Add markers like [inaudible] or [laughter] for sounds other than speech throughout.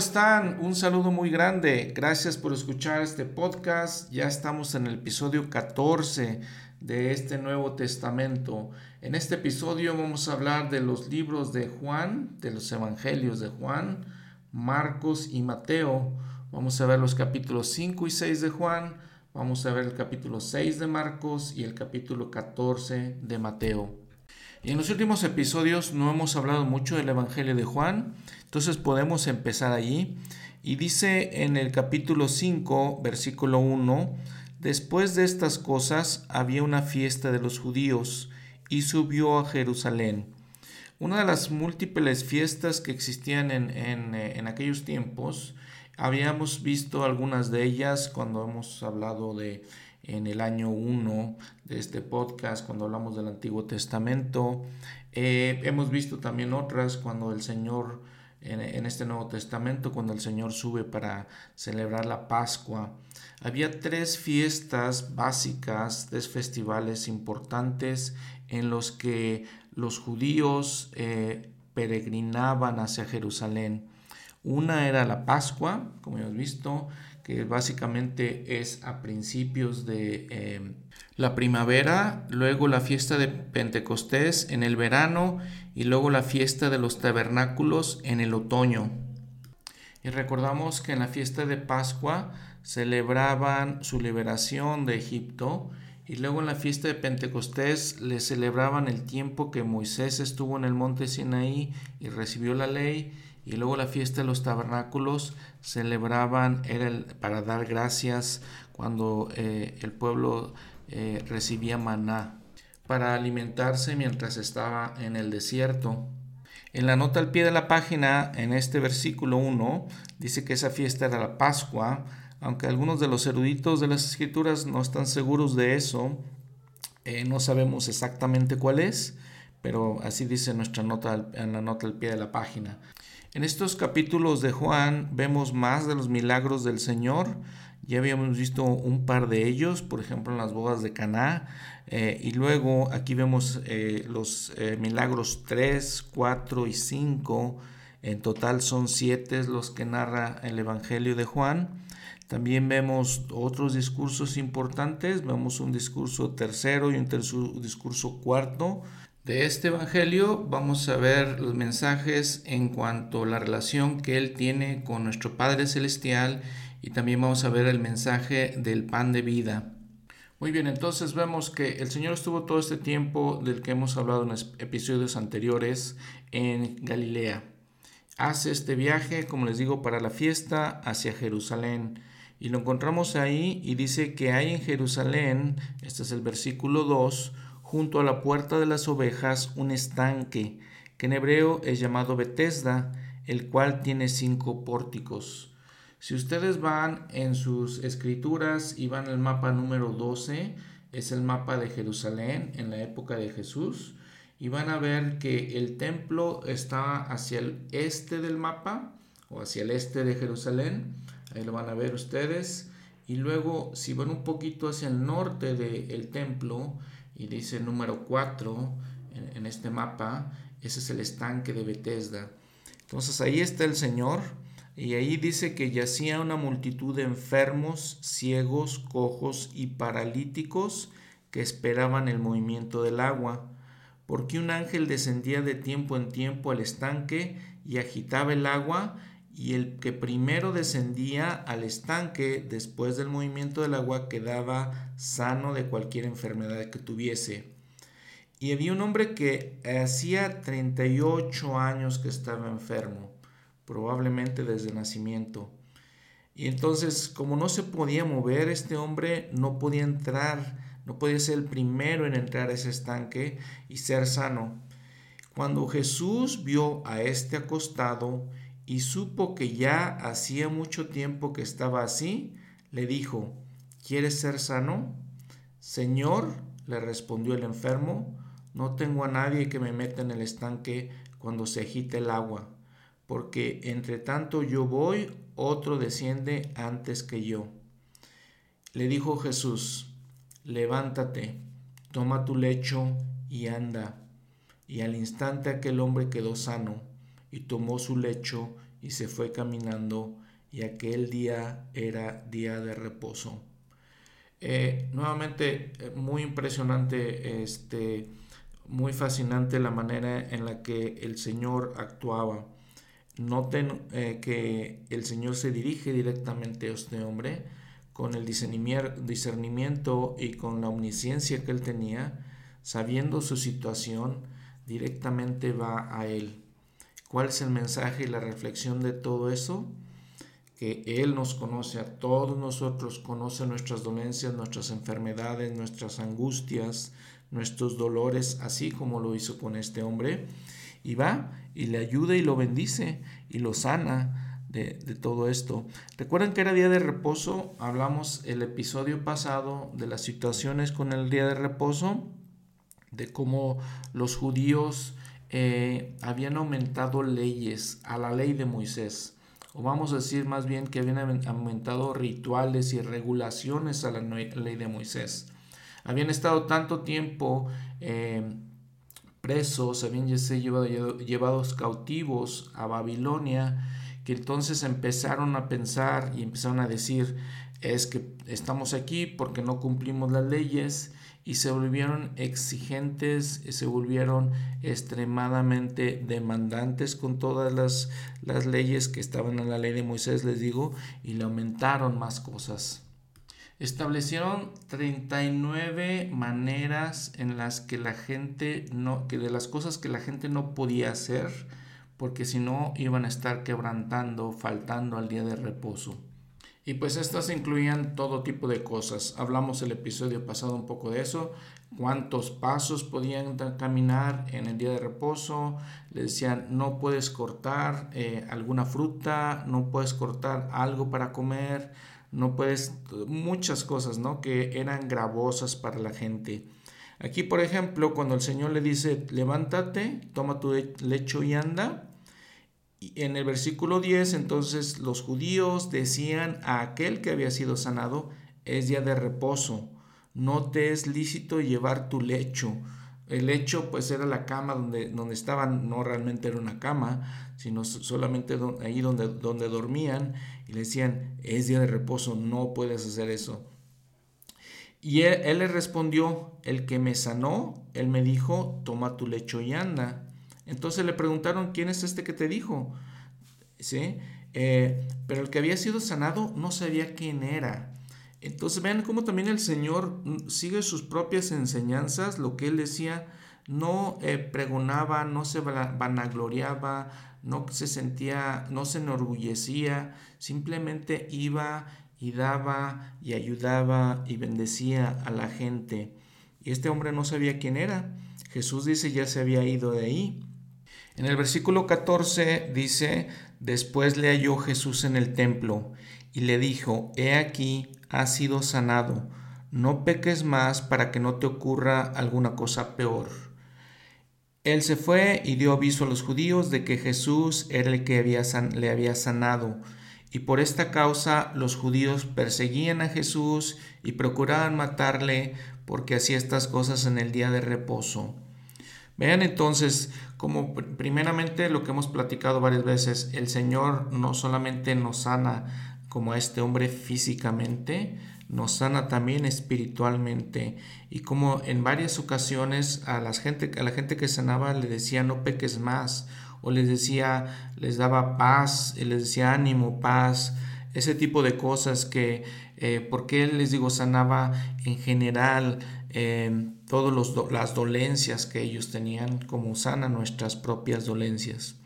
¿cómo están? Un saludo muy grande. Gracias por escuchar este podcast. Ya estamos en el episodio 14 de este Nuevo Testamento. En este episodio vamos a hablar de los libros de Juan, de los Evangelios de Juan, Marcos y Mateo. Vamos a ver los capítulos 5 y 6 de Juan. Vamos a ver el capítulo 6 de Marcos y el capítulo 14 de Mateo. Y en los últimos episodios no hemos hablado mucho del Evangelio de Juan, entonces podemos empezar allí. Y dice en el capítulo 5, versículo 1, después de estas cosas había una fiesta de los judíos y subió a Jerusalén. Una de las múltiples fiestas que existían en, en, eh, aquellos tiempos, habíamos visto algunas de ellas cuando hemos hablado de en el año 1 de este podcast, cuando hablamos del Antiguo Testamento. Eh, hemos visto también otras cuando el Señor, en, este Nuevo Testamento, cuando el Señor sube para celebrar la Pascua. Había tres fiestas básicas, tres festivales importantes en los que los judíos eh, peregrinaban hacia Jerusalén. Una era la Pascua, como hemos visto, que básicamente es a principios de em, la primavera, luego la fiesta de Pentecostés en el verano y luego la fiesta de los tabernáculos en el otoño. Y recordamos que en la fiesta de Pascua celebraban su liberación de Egipto y luego en la fiesta de Pentecostés le celebraban el tiempo que Moisés estuvo en el monte Sinaí y recibió la ley y luego la fiesta de los tabernáculos celebraban, era para dar gracias cuando eh, el pueblo eh, recibía maná, para alimentarse mientras estaba en el desierto. En la nota al pie de la página, en este versículo 1, dice que esa fiesta era la Pascua, aunque algunos de los eruditos de las escrituras no están seguros de eso, eh, no sabemos exactamente cuál es, pero así dice nuestra nota en la nota al pie de la página. En estos capítulos de Juan vemos más de los milagros del Señor. Ya habíamos visto un par de ellos, por ejemplo en las bodas de Caná, eh, y luego aquí vemos eh, los eh, milagros 3, 4 y 5. En total son siete los que narra el Evangelio de Juan. También vemos otros discursos importantes. Vemos un discurso tercero y un discurso cuarto de este Evangelio vamos a ver los mensajes en cuanto a la relación que Él tiene con nuestro Padre Celestial y también vamos a ver el mensaje del pan de vida. Muy bien, entonces vemos que el Señor estuvo todo este tiempo del que hemos hablado en episodios anteriores en Galilea. Hace este viaje, como les digo, para la fiesta hacia Jerusalén. Y lo encontramos ahí y dice que hay en Jerusalén, este es el versículo 2, junto a la puerta de las ovejas un estanque, que en hebreo es llamado Betesda, el cual tiene cinco pórticos. Si ustedes van en sus escrituras y van al mapa número 12, es el mapa de Jerusalén en la época de Jesús, y van a ver que el templo está hacia el este del mapa o hacia el este de Jerusalén, ahí lo van a ver ustedes, y luego si van un poquito hacia el norte del templo, y dice número 4 en, este mapa, ese es el estanque de Bethesda. Entonces ahí está el Señor y ahí dice que yacía una multitud de enfermos, ciegos, cojos y paralíticos que esperaban el movimiento del agua, porque un ángel descendía de tiempo en tiempo al estanque y agitaba el agua, y el que primero descendía al estanque después del movimiento del agua quedaba sano de cualquier enfermedad que tuviese. Y había un hombre que hacía 38 años que estaba enfermo, probablemente desde nacimiento. Y entonces, como no se podía mover, este hombre no podía entrar, no podía ser el primero en entrar a ese estanque y ser sano. Cuando Jesús vio a este acostado y supo que ya hacía mucho tiempo que estaba así, le dijo, ¿quieres ser sano? Señor, le respondió el enfermo, no tengo a nadie que me meta en el estanque cuando se agite el agua, porque entre tanto yo voy, otro desciende antes que yo. Le dijo Jesús, levántate, toma tu lecho y anda. Y al instante aquel hombre quedó sano y tomó su lecho y se fue caminando y aquel día era día de reposo. Eh, nuevamente, eh, muy impresionante, este, muy fascinante la manera en la que el Señor actuaba. Noten eh, que el Señor se dirige directamente a este hombre con el discernimiento y con la omnisciencia que él tenía, sabiendo su situación, directamente va a él. ¿Cuál es el mensaje y la reflexión de todo eso? Que Él nos conoce a todos nosotros, conoce nuestras dolencias, nuestras enfermedades, nuestras angustias, nuestros dolores, así como lo hizo con este hombre. Y va y le ayuda y lo bendice y lo sana de, todo esto. Recuerden que era día de reposo, hablamos el episodio pasado de las situaciones con el día de reposo, de cómo los judíos eh, habían aumentado leyes a la ley de Moisés, o vamos a decir más bien que habían aumentado rituales y regulaciones a la ley de Moisés. Habían estado tanto tiempo eh, presos, habían sido llevados cautivos a Babilonia, que entonces empezaron a pensar y empezaron a decir, es que estamos aquí porque no cumplimos las leyes y se volvieron exigentes, se volvieron extremadamente demandantes con todas las, las leyes que estaban en la ley de Moisés, les digo, y le aumentaron más cosas. Establecieron 39 maneras en las que la gente no, que de las cosas que la gente no podía hacer, porque si no iban a estar quebrantando, faltando al día de reposo. Y pues estas incluían todo tipo de cosas. Hablamos el episodio pasado un poco de eso. Cuántos pasos podían caminar en el día de reposo. Le decían, no puedes cortar eh, alguna fruta, no puedes cortar algo para comer, no puedes, muchas cosas, ¿no? Que eran gravosas para la gente. Aquí, por ejemplo, cuando el Señor le dice, levántate, toma tu lecho y anda, en el versículo 10, entonces los judíos decían a aquel que había sido sanado, es día de reposo, no te es lícito llevar tu lecho. El lecho pues era la cama donde, donde estaban, no realmente era una cama, sino solamente ahí donde, donde dormían y le decían, es día de reposo, no puedes hacer eso. Y él, él le respondió, el que me sanó, él me dijo, toma tu lecho y anda. Entonces le preguntaron, ¿quién es este que te dijo? ¿Sí? Eh, pero el que había sido sanado no sabía quién era. Entonces vean cómo también el Señor sigue sus propias enseñanzas, lo que él decía, no eh, pregonaba, no se vanagloriaba, no se sentía, no se enorgullecía, simplemente iba y daba y ayudaba y bendecía a la gente. Y este hombre no sabía quién era. Jesús dice ya se había ido de ahí. En el versículo 14 dice, después le halló Jesús en el templo y le dijo, he aquí, has sido sanado, no peques más para que no te ocurra alguna cosa peor. Él se fue y dio aviso a los judíos de que Jesús era el que le había sanado, y por esta causa los judíos perseguían a Jesús y procuraban matarle porque hacía estas cosas en el día de reposo. Vean entonces como primeramente lo que hemos platicado varias veces, el Señor no solamente nos sana como a este hombre físicamente, nos sana también espiritualmente. Y como en varias ocasiones a la gente a la gente que sanaba le decía no peques más o les decía les daba paz y les decía ánimo paz ese tipo de cosas que eh, porque él les digo sanaba en general eh, todas las dolencias que ellos tenían, como sana nuestras propias dolencias.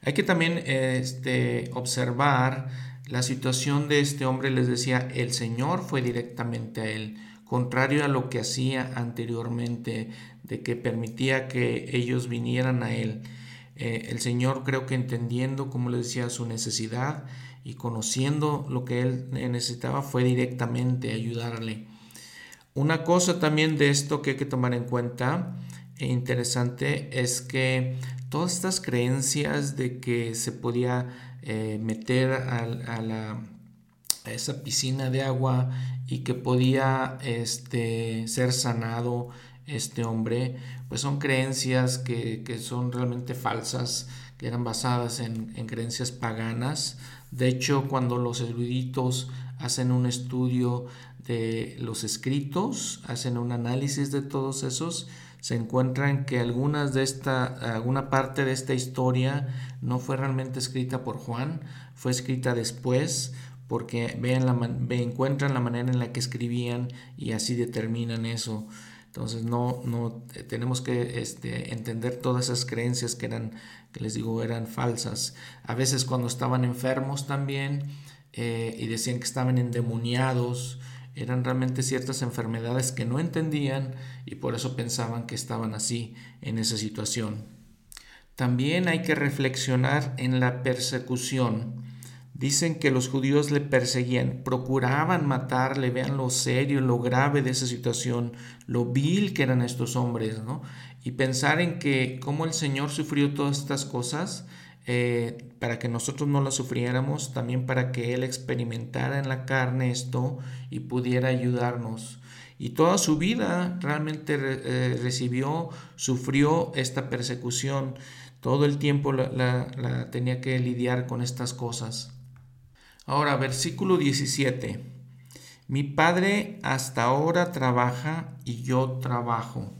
Hay que también este, observar la situación de este hombre, les decía, el Señor fue directamente a él, contrario a lo que hacía anteriormente, de que permitía que ellos vinieran a él. Eh, el Señor creo que entendiendo, como les decía, su necesidad y conociendo lo que él necesitaba, fue directamente a ayudarle. Una cosa también de esto que hay que tomar en cuenta e interesante es que todas estas creencias de que se podía eh, meter a, la, esa piscina de agua y que podía este, ser sanado este hombre, pues son creencias que, que son realmente falsas, que eran basadas en, en creencias paganas. De hecho, cuando los eruditos hacen un estudio los escritos, hacen un análisis de todos esos, se encuentran que algunas de esta, alguna parte de esta historia no fue realmente escrita por Juan, fue escrita después porque vean la, encuentran la manera en la que escribían y así determinan eso. Entonces no, no eh, tenemos que este, entender todas esas creencias que eran, que les digo, eran falsas. A veces cuando estaban enfermos también eh, y decían que estaban endemoniados, eran realmente ciertas enfermedades que no entendían y por eso pensaban que estaban así en esa situación. También hay que reflexionar en la persecución. Dicen que los judíos le perseguían, procuraban matarle, vean lo serio, lo grave de esa situación, lo vil que eran estos hombres, ¿no? Y pensar en que cómo el Señor sufrió todas estas cosas eh, para que nosotros no las sufriéramos, también para que Él experimentara en la carne esto y pudiera ayudarnos. Y toda su vida realmente eh, recibió, sufrió esta persecución. Todo el tiempo la tenía que lidiar con estas cosas. Ahora, versículo 17. Mi padre hasta ahora trabaja y yo trabajo.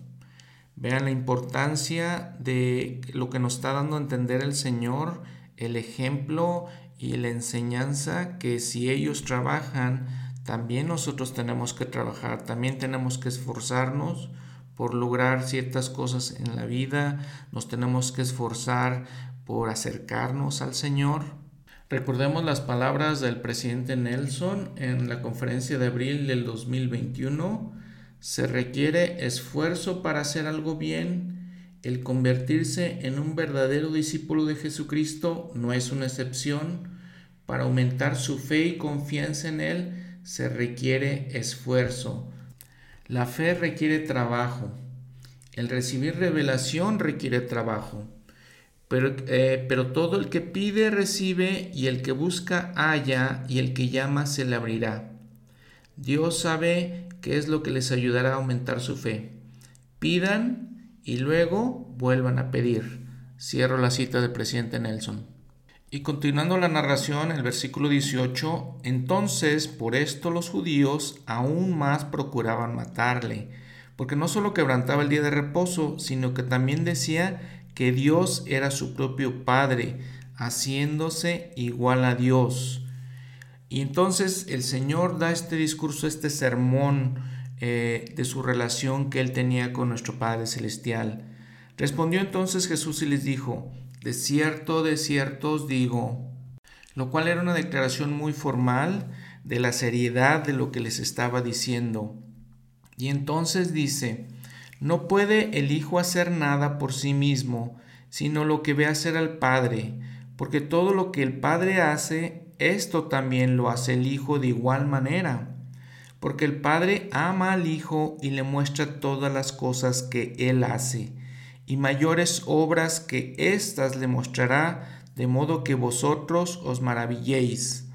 Vean la importancia de lo que nos está dando a entender el Señor, el ejemplo y la enseñanza que si ellos trabajan, también nosotros tenemos que trabajar, también tenemos que esforzarnos por lograr ciertas cosas en la vida, nos tenemos que esforzar por acercarnos al Señor. Recordemos las palabras del presidente Nelson en la conferencia de abril del 2021. Se requiere esfuerzo para hacer algo bien. El convertirse en un verdadero discípulo de Jesucristo no es una excepción. Para aumentar su fe y confianza en Él se requiere esfuerzo. La fe requiere trabajo. El recibir revelación requiere trabajo. Pero, eh, pero todo el que pide recibe y el que busca halla y el que llama se le abrirá. Dios sabe qué es lo que les ayudará a aumentar su fe. Pidan y luego vuelvan a pedir. Cierro la cita del presidente Nelson. Y continuando la narración, el versículo 18, entonces por esto los judíos aún más procuraban matarle, porque no solo quebrantaba el día de reposo, sino que también decía que Dios era su propio Padre, haciéndose igual a Dios. Y entonces el Señor da este discurso, este sermón eh, de su relación que él tenía con nuestro Padre Celestial. Respondió entonces Jesús y les dijo, de cierto, de cierto os digo, lo cual era una declaración muy formal de la seriedad de lo que les estaba diciendo. Y entonces dice, no puede el Hijo hacer nada por sí mismo, sino lo que ve hacer al Padre, porque todo lo que el Padre hace, esto también lo hace el Hijo de igual manera. Porque el Padre ama al Hijo y le muestra todas las cosas que Él hace, y mayores obras que éstas le mostrará, de modo que vosotros os maravilléis.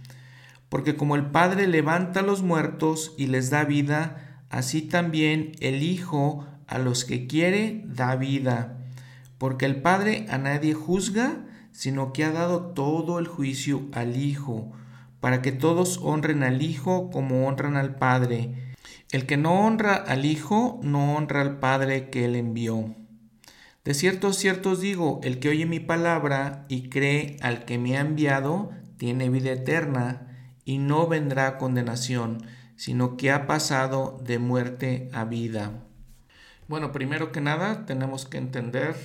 Porque como el Padre levanta a los muertos y les da vida, así también el Hijo a los que quiere da vida, porque el Padre a nadie juzga, sino que ha dado todo el juicio al Hijo, para que todos honren al Hijo como honran al Padre. El que no honra al Hijo, no honra al Padre que él envió. De cierto, cierto os digo, el que oye mi palabra y cree al que me ha enviado, tiene vida eterna, y no vendrá condenación, sino que ha pasado de muerte a vida. Bueno, primero que nada tenemos que entender,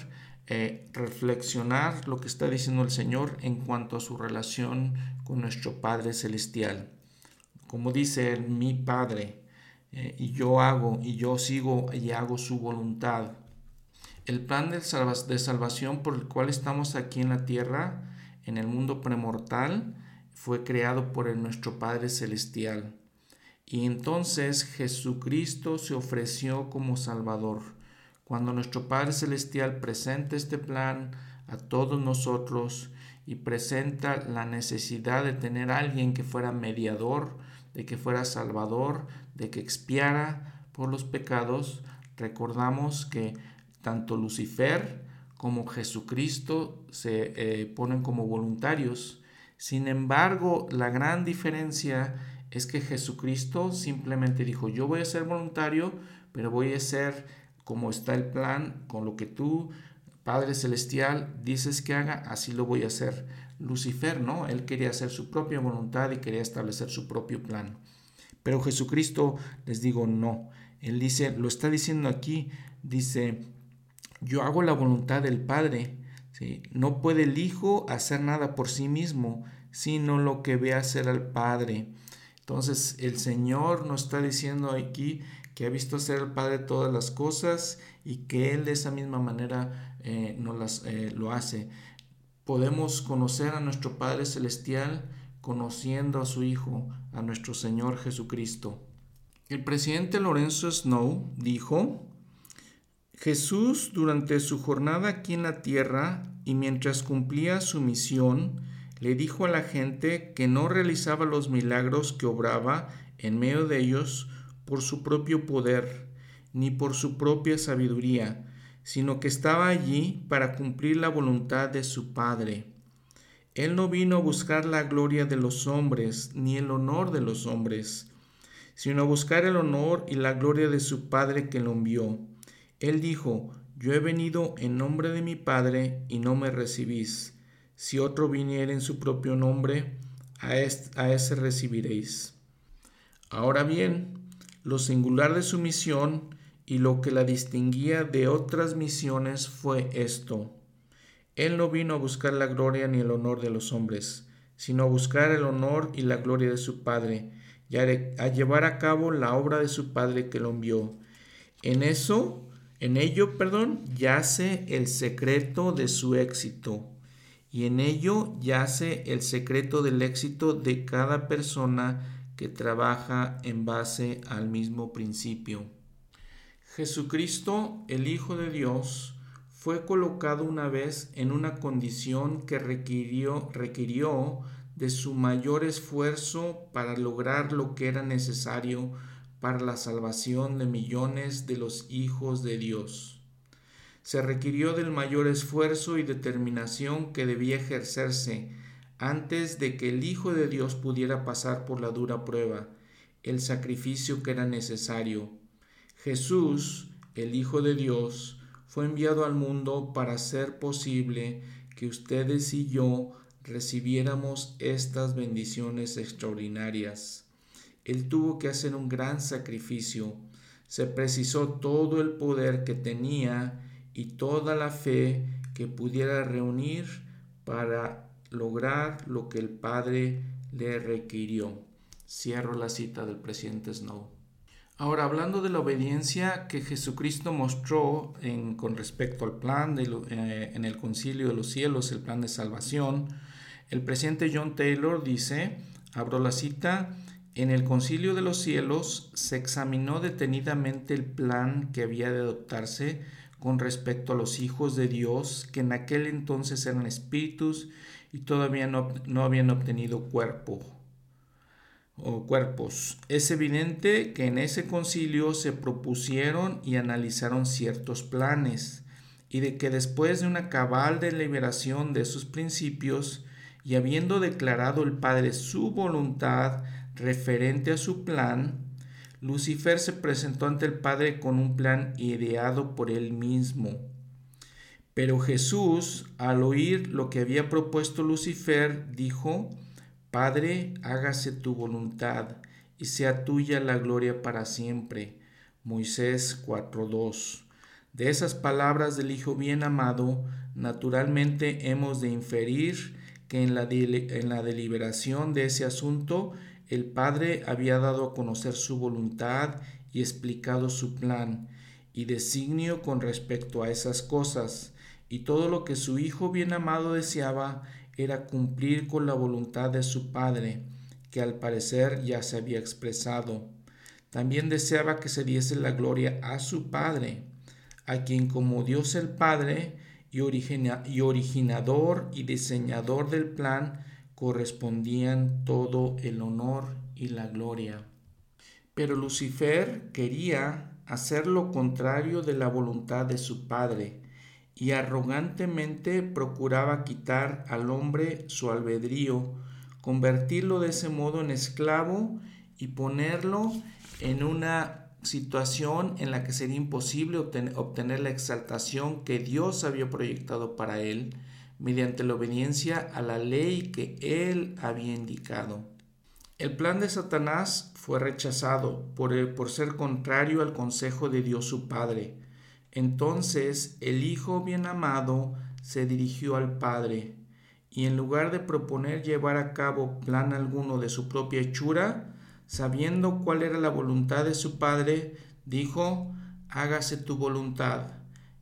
eh, reflexionar lo que está diciendo el Señor en cuanto a su relación con nuestro Padre Celestial. Como dice él, mi Padre, eh, y yo hago, y yo sigo y hago su voluntad. El plan de, de salvación por el cual estamos aquí en la tierra, en el mundo premortal, fue creado por el, nuestro Padre Celestial. Y entonces Jesucristo se ofreció como Salvador. Cuando nuestro Padre Celestial presenta este plan a todos nosotros y presenta la necesidad de tener a alguien que fuera mediador, de que fuera Salvador, de que expiara por los pecados, recordamos que tanto Lucifer como Jesucristo se eh, ponen como voluntarios. Sin embargo, la gran diferencia es que Jesucristo simplemente dijo, yo voy a ser voluntario, pero voy a ser como está el plan, con lo que tú, Padre Celestial, dices que haga, así lo voy a hacer. Lucifer, ¿no? Él quería hacer su propia voluntad y quería establecer su propio plan. Pero Jesucristo les digo, no. Él dice, lo está diciendo aquí, dice, yo hago la voluntad del Padre. No puede el Hijo hacer nada por sí mismo, sino lo que ve hacer al Padre. Entonces el Señor nos está diciendo aquí que ha visto hacer al Padre todas las cosas y que Él de esa misma manera eh, las, eh, lo hace. Podemos conocer a nuestro Padre Celestial conociendo a su Hijo, a nuestro Señor Jesucristo. El presidente Lorenzo Snow dijo, Jesús durante su jornada aquí en la tierra y mientras cumplía su misión, le dijo a la gente que no realizaba los milagros que obraba en medio de ellos por su propio poder, ni por su propia sabiduría, sino que estaba allí para cumplir la voluntad de su Padre. Él no vino a buscar la gloria de los hombres, ni el honor de los hombres, sino a buscar el honor y la gloria de su Padre que lo envió. Él dijo, Yo he venido en nombre de mi Padre y no me recibís si otro viniera en su propio nombre, a, ese recibiréis. Ahora bien, lo singular de su misión y lo que la distinguía de otras misiones fue esto. Él no vino a buscar la gloria ni el honor de los hombres, sino a buscar el honor y la gloria de su Padre, y a llevar a cabo la obra de su Padre que lo envió. En eso, en ello, perdón, yace el secreto de su éxito y en ello yace el secreto del éxito de cada persona que trabaja en base al mismo principio. Jesucristo, el Hijo de Dios, fue colocado una vez en una condición que requirió, requirió de su mayor esfuerzo para lograr lo que era necesario para la salvación de millones de los hijos de Dios se requirió del mayor esfuerzo y determinación que debía ejercerse antes de que el Hijo de Dios pudiera pasar por la dura prueba, el sacrificio que era necesario. Jesús, el Hijo de Dios, fue enviado al mundo para hacer posible que ustedes y yo recibiéramos estas bendiciones extraordinarias. Él tuvo que hacer un gran sacrificio. Se precisó todo el poder que tenía y toda la fe que pudiera reunir para lograr lo que el Padre le requirió. Cierro la cita del presidente Snow. Ahora, hablando de la obediencia que Jesucristo mostró en, con respecto al plan de eh, en el concilio de los cielos, el plan de salvación, el presidente John Taylor dice, abro la cita, en el concilio de los cielos se examinó detenidamente el plan que había de adoptarse con respecto a los hijos de Dios que en aquel entonces eran espíritus y todavía no, no habían obtenido cuerpo o cuerpos. Es evidente que en ese concilio se propusieron y analizaron ciertos planes y de que después de una cabal deliberación de esos principios y habiendo declarado el Padre su voluntad referente a su plan, Lucifer se presentó ante el Padre con un plan ideado por él mismo. Pero Jesús, al oír lo que había propuesto Lucifer, dijo, Padre, hágase tu voluntad y sea tuya la gloria para siempre. Moisés 4.2. De esas palabras del Hijo bien amado, naturalmente hemos de inferir que en la, en la deliberación de ese asunto el Padre había dado a conocer su voluntad y explicado su plan y designio con respecto a esas cosas, y todo lo que su Hijo bien amado deseaba era cumplir con la voluntad de su Padre, que al parecer ya se había expresado. También deseaba que se diese la gloria a su Padre, a quien como Dios el Padre y, y originador y diseñador del plan, correspondían todo el honor y la gloria. Pero Lucifer quería hacer lo contrario de la voluntad de su Padre, y arrogantemente procuraba quitar al hombre su albedrío, convertirlo de ese modo en esclavo y ponerlo en una situación en la que sería imposible obtener la exaltación que Dios había proyectado para él mediante la obediencia a la ley que él había indicado. El plan de Satanás fue rechazado por, por ser contrario al consejo de Dios su Padre. Entonces el Hijo bien amado se dirigió al Padre y en lugar de proponer llevar a cabo plan alguno de su propia hechura, sabiendo cuál era la voluntad de su Padre, dijo, hágase tu voluntad,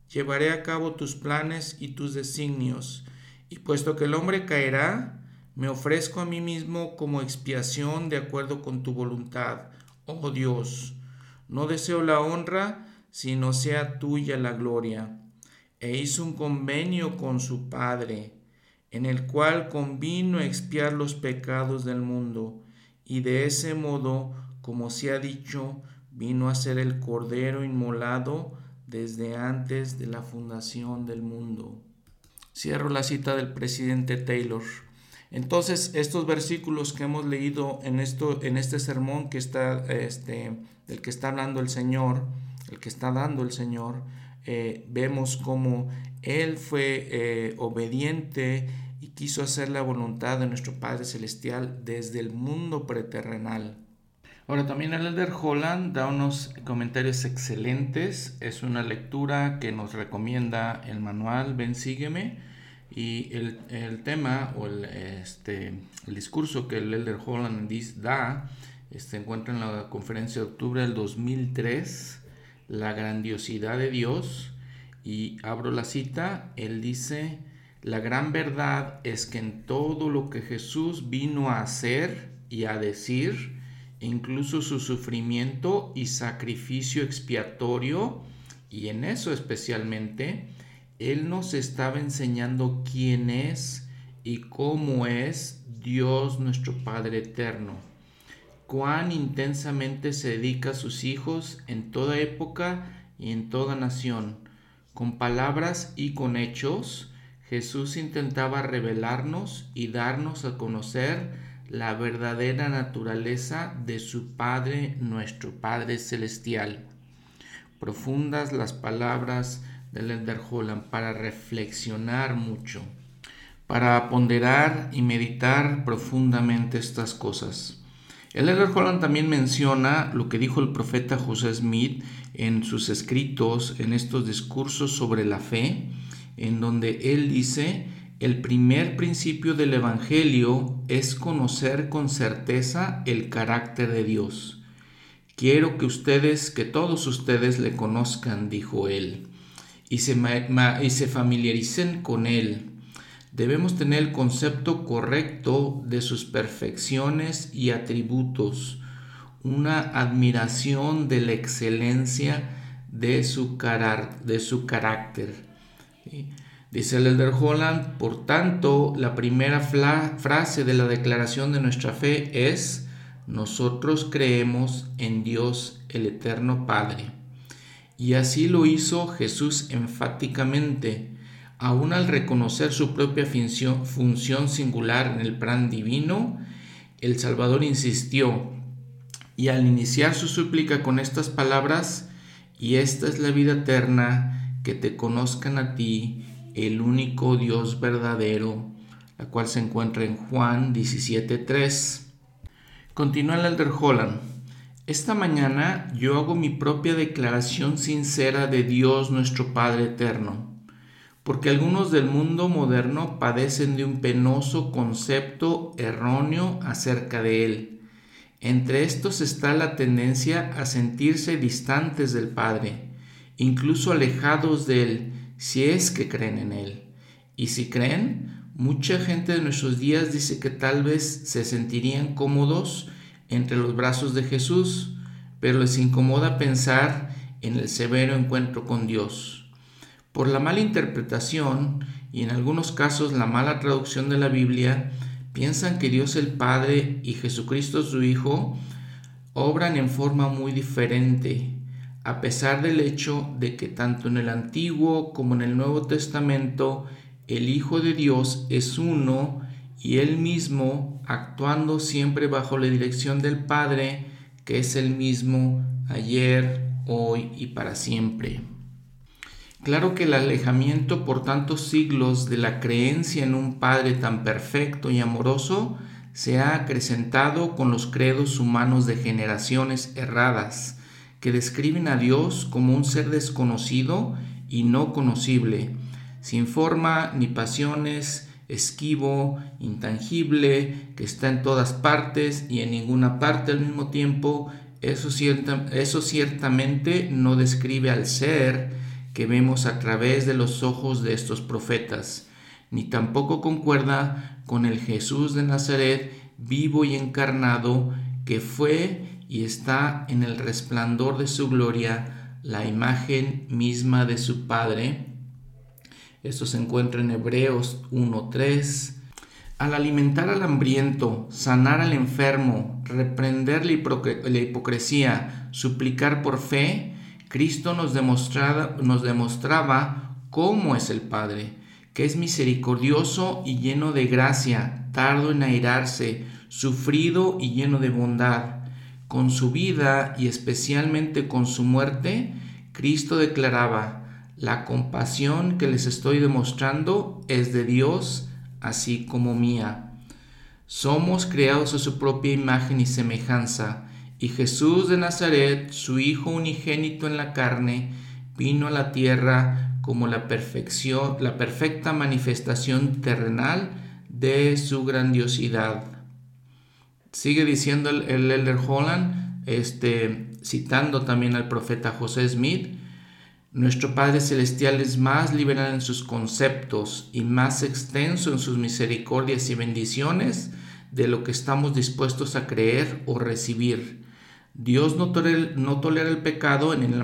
llevaré a cabo tus planes y tus designios, y puesto que el hombre caerá, me ofrezco a mí mismo como expiación de acuerdo con tu voluntad, oh Dios. No deseo la honra, sino sea tuya la gloria. E hizo un convenio con su Padre, en el cual convino expiar los pecados del mundo y de ese modo, como se ha dicho, vino a ser el Cordero inmolado desde antes de la fundación del mundo. Cierro la cita del presidente Taylor. Entonces, estos versículos que hemos leído en, esto, en este sermón que está, este, del que está hablando el Señor, el que está dando el Señor, eh, vemos como Él fue eh, obediente y quiso hacer la voluntad de nuestro Padre Celestial desde el mundo preterrenal. Ahora también el Elder Holland da unos comentarios excelentes. Es una lectura que nos recomienda el manual Ven Sígueme. Y el, tema o el, este, el discurso que el Elder Holland da se este, encuentra en la conferencia de octubre del 2003, La grandiosidad de Dios. Y abro la cita, él dice, la gran verdad es que en todo lo que Jesús vino a hacer y a decir, incluso su sufrimiento y sacrificio expiatorio, y en eso especialmente, Él nos estaba enseñando quién es y cómo es Dios nuestro Padre eterno, cuán intensamente se dedica a sus hijos en toda época y en toda nación, con palabras y con hechos, Jesús intentaba revelarnos y darnos a conocer la verdadera naturaleza de su Padre, nuestro Padre Celestial. Profundas las palabras del Elder Holland para reflexionar mucho, para ponderar y meditar profundamente estas cosas. El Elder Holland también menciona lo que dijo el profeta José Smith en sus escritos, en estos discursos sobre la fe, en donde él dice, el primer principio del Evangelio es conocer con certeza el carácter de Dios. Quiero que ustedes, que todos ustedes le conozcan, dijo él, y se, y se familiaricen con él. Debemos tener el concepto correcto de sus perfecciones y atributos, una admiración de la excelencia de su, de su carácter. Dice el Elder Holland, por tanto, la primera frase de la declaración de nuestra fe es, nosotros creemos en Dios el Eterno Padre. Y así lo hizo Jesús enfáticamente, aun al reconocer su propia función, singular en el plan divino, el Salvador insistió, y al iniciar su súplica con estas palabras, y esta es la vida eterna, que te conozcan a ti, el único Dios verdadero, la cual se encuentra en Juan 17.3. Continúa el Elder Holland. Esta mañana yo hago mi propia declaración sincera de Dios nuestro Padre eterno, porque algunos del mundo moderno padecen de un penoso concepto erróneo acerca de Él. Entre estos está la tendencia a sentirse distantes del Padre incluso alejados de Él, si es que creen en Él. Y si creen, mucha gente de nuestros días dice que tal vez se sentirían cómodos entre los brazos de Jesús, pero les incomoda pensar en el severo encuentro con Dios. Por la mala interpretación y en algunos casos la mala traducción de la Biblia, piensan que Dios el Padre y Jesucristo su Hijo obran en forma muy diferente a pesar del hecho de que tanto en el Antiguo como en el Nuevo Testamento el Hijo de Dios es uno y Él mismo actuando siempre bajo la dirección del Padre, que es el mismo ayer, hoy y para siempre. Claro que el alejamiento por tantos siglos de la creencia en un Padre tan perfecto y amoroso se ha acrecentado con los credos humanos de generaciones erradas, que describen a Dios como un ser desconocido y no conocible, sin forma ni pasiones, esquivo, intangible, que está en todas partes y en ninguna parte al mismo tiempo, eso, ciertamente no describe al ser que vemos a través de los ojos de estos profetas, ni tampoco concuerda con el Jesús de Nazaret vivo y encarnado que fue y está en el resplandor de su gloria, la imagen misma de su Padre. Esto se encuentra en Hebreos 1.3 al alimentar al hambriento, sanar al enfermo, reprender la hipocresía, suplicar por fe, Cristo nos demostraba, cómo es el Padre, que es misericordioso y lleno de gracia, tardo en airarse, sufrido y lleno de bondad. Con su vida y especialmente con su muerte, Cristo declaraba, la compasión que les estoy demostrando es de Dios así como mía. Somos creados a su propia imagen y semejanza, y Jesús de Nazaret, su Hijo unigénito en la carne, vino a la tierra como la perfección, la perfecta manifestación terrenal de su grandiosidad. Sigue diciendo el, el Elder Holland, este, citando también al profeta José Smith, nuestro Padre Celestial es más liberal en sus conceptos y más extenso en sus misericordias y bendiciones de lo que estamos dispuestos a creer o recibir. Dios no tolera, el pecado en el,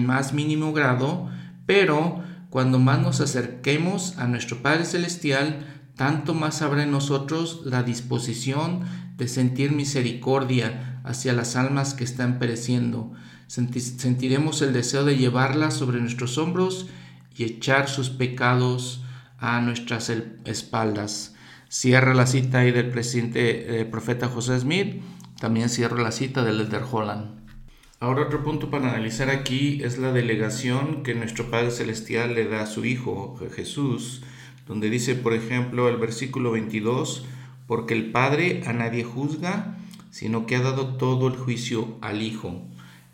más mínimo, grado, pero cuando más nos acerquemos a nuestro Padre Celestial, tanto más habrá en nosotros la disposición de sentir misericordia hacia las almas que están pereciendo sentiremos el deseo de llevarlas sobre nuestros hombros y echar sus pecados a nuestras espaldas. Cierra la cita ahí del presidente eh, profeta José Smith, también cierra la cita del Elder Holland. Ahora otro punto para analizar aquí es la delegación que nuestro Padre Celestial le da a su Hijo Jesús, donde dice, por ejemplo, el versículo 22, porque el Padre a nadie juzga, sino que ha dado todo el juicio al Hijo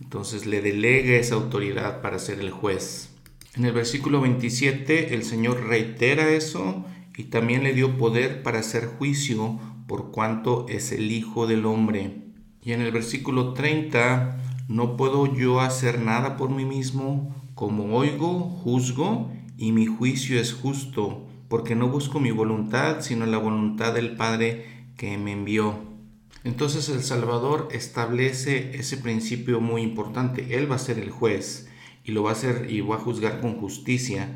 entonces le delega esa autoridad para ser el juez. En el versículo 27 el Señor reitera eso y también le dio poder para hacer juicio por cuanto es el Hijo del Hombre. Y en el versículo 30, no puedo yo hacer nada por mí mismo, como oigo, juzgo, y mi juicio es justo, porque no busco mi voluntad, sino la voluntad del Padre que me envió. Entonces el Salvador establece ese principio muy importante. Él va a ser el juez y lo va a hacer y va a juzgar con justicia.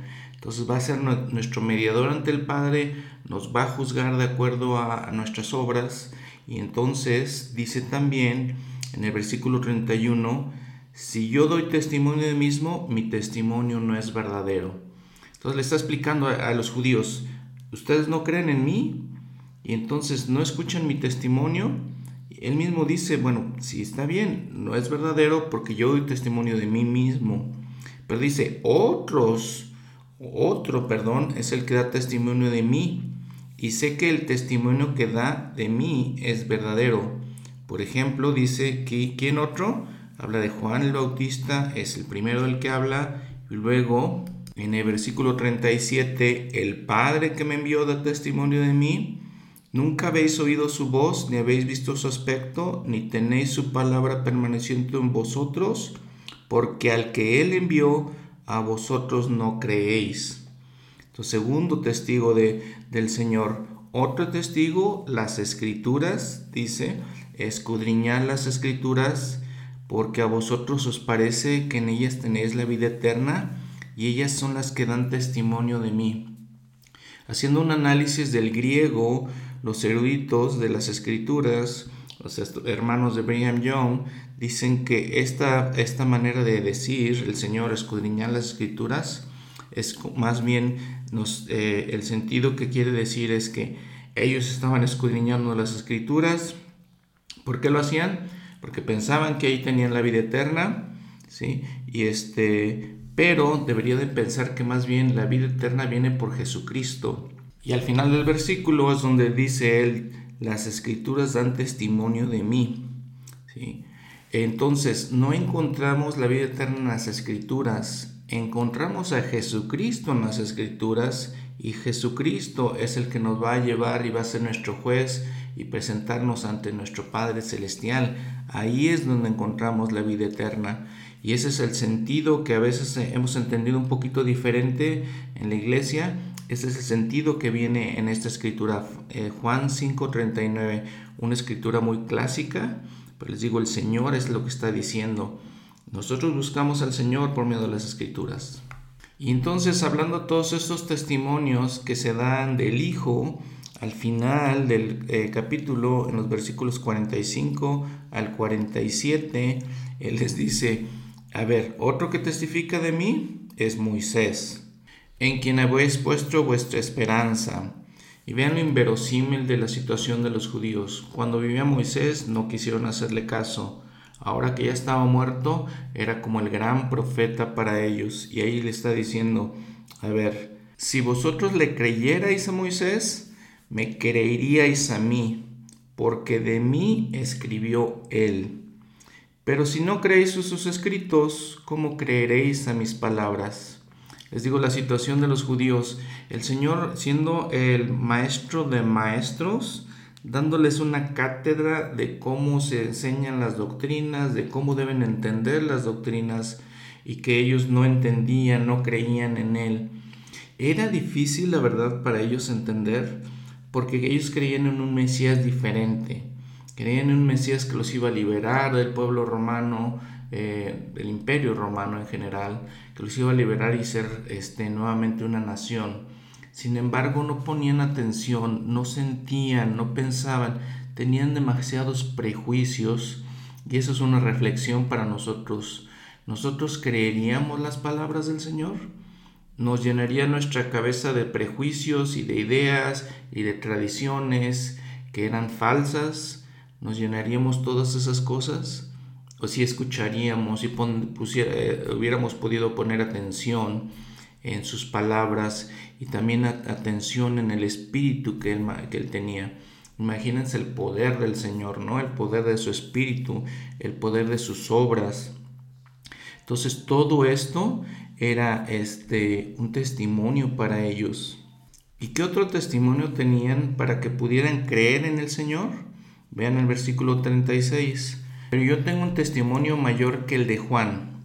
Entonces va a ser nuestro mediador ante el Padre, nos va a juzgar de acuerdo a, nuestras obras. Y entonces dice también en el versículo 31, si yo doy testimonio de mí mismo, mi testimonio no es verdadero. Entonces le está explicando a los judíos, ustedes no creen en mí y entonces no escuchan mi testimonio él mismo dice, bueno, si está bien, no es verdadero porque yo doy testimonio de mí mismo. Pero dice, otros, otro, perdón, es el que da testimonio de mí. Y sé que el testimonio que da de mí es verdadero. Por ejemplo, dice que ¿quién otro? Habla de Juan el Bautista, es el primero del que habla. Y luego, en el versículo 37, el Padre que me envió da testimonio de mí. Nunca habéis oído su voz, ni habéis visto su aspecto, ni tenéis su palabra permaneciendo en vosotros, porque al que él envió, a vosotros no creéis. Segundo testigo de, del Señor. Otro testigo, las escrituras, dice, escudriñad las escrituras, porque a vosotros os parece que en ellas tenéis la vida eterna, y ellas son las que dan testimonio de mí. Haciendo un análisis del griego, los eruditos de las escrituras los hermanos de Brigham Young, dicen que esta, esta manera de decir el Señor escudriñar las escrituras es más bien eh, el sentido que quiere decir es que ellos estaban escudriñando las escrituras. ¿Por qué lo hacían? Porque pensaban que ahí tenían la vida eterna, ¿sí? Y este, pero debería de pensar que más bien la vida eterna viene por Jesucristo. Y al final del versículo es donde dice él, las escrituras dan testimonio de mí. Entonces, no encontramos la vida eterna en las escrituras, encontramos a Jesucristo en las escrituras y Jesucristo es el que nos va a llevar y va a ser nuestro juez y presentarnos ante nuestro Padre Celestial. Ahí es donde encontramos la vida eterna. Y ese es el sentido que a veces hemos entendido un poquito diferente en la iglesia. Ese es el sentido que viene en esta escritura. Eh, Juan 5:39, una escritura muy clásica, pero les digo, el Señor es lo que está diciendo. Nosotros buscamos al Señor por medio de las escrituras. Y entonces, hablando de todos estos testimonios que se dan del Hijo, al final del eh, capítulo, en los versículos 45 al 47, Él les dice, a ver, otro que testifica de mí es Moisés, en quien habéis puesto vuestra esperanza. Y vean lo inverosímil de la situación de los judíos. Cuando vivía Moisés no quisieron hacerle caso. Ahora que ya estaba muerto, era como el gran profeta para ellos. Y ahí le está diciendo, a ver, si vosotros le creyerais a Moisés, me creeríais a mí, porque de mí escribió él. Pero si no creéis sus escritos, ¿cómo creeréis a mis palabras? Les digo la situación de los judíos. El Señor, siendo el maestro de maestros, dándoles una cátedra de cómo se enseñan las doctrinas, de cómo deben entender las doctrinas, y que ellos no entendían, no creían en Él. Era difícil, la verdad, para ellos entender, porque ellos creían en un Mesías diferente Creían en un Mesías que los iba a liberar del pueblo romano, eh, del imperio romano en general, que los iba a liberar y ser este, nuevamente una nación. Sin embargo, no ponían atención, no sentían, no pensaban, tenían demasiados prejuicios y eso es una reflexión para nosotros. ¿Nosotros creeríamos las palabras del Señor? ¿Nos llenaría nuestra cabeza de prejuicios y de ideas y de tradiciones que eran falsas? ¿Nos llenaríamos todas esas cosas? ¿O si escucharíamos y eh, hubiéramos podido poner atención en sus palabras y también atención en el espíritu que él, que él tenía? Imagínense el poder del Señor, ¿no? El poder de su espíritu, el poder de sus obras. Entonces todo esto era este un testimonio para ellos. ¿Y qué otro testimonio tenían para que pudieran creer en el Señor? Vean el versículo 36. Pero yo tengo un testimonio mayor que el de Juan,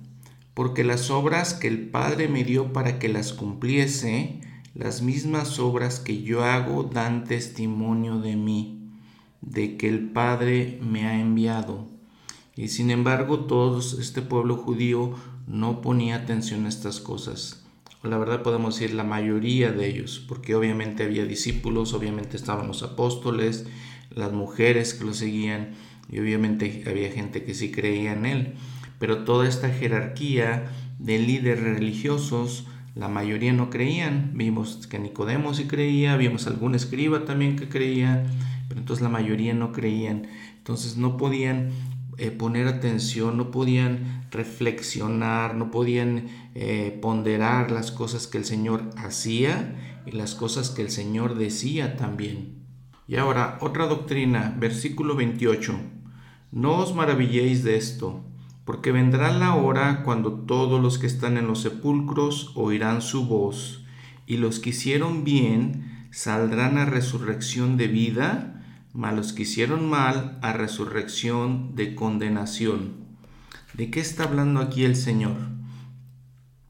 porque las obras que el Padre me dio para que las cumpliese, las mismas obras que yo hago dan testimonio de mí, de que el Padre me ha enviado. Y sin embargo, todos este pueblo judío no ponía atención a estas cosas. La verdad podemos decir la mayoría de ellos, porque obviamente había discípulos, obviamente estaban los apóstoles, las mujeres que lo seguían y obviamente había gente que sí creía en él. Pero toda esta jerarquía de líderes religiosos, la mayoría no creían. Vimos que Nicodemo sí creía, vimos algún escriba también que creía, pero entonces la mayoría no creían. Entonces no podían eh, poner atención, no podían reflexionar, no podían eh, ponderar las cosas que el Señor hacía y las cosas que el Señor decía también. Y ahora, otra doctrina, versículo 28. No os maravilléis de esto, porque vendrá la hora cuando todos los que están en los sepulcros oirán su voz, y los que hicieron bien saldrán a resurrección de vida, mas los que hicieron mal a resurrección de condenación. ¿De qué está hablando aquí el Señor?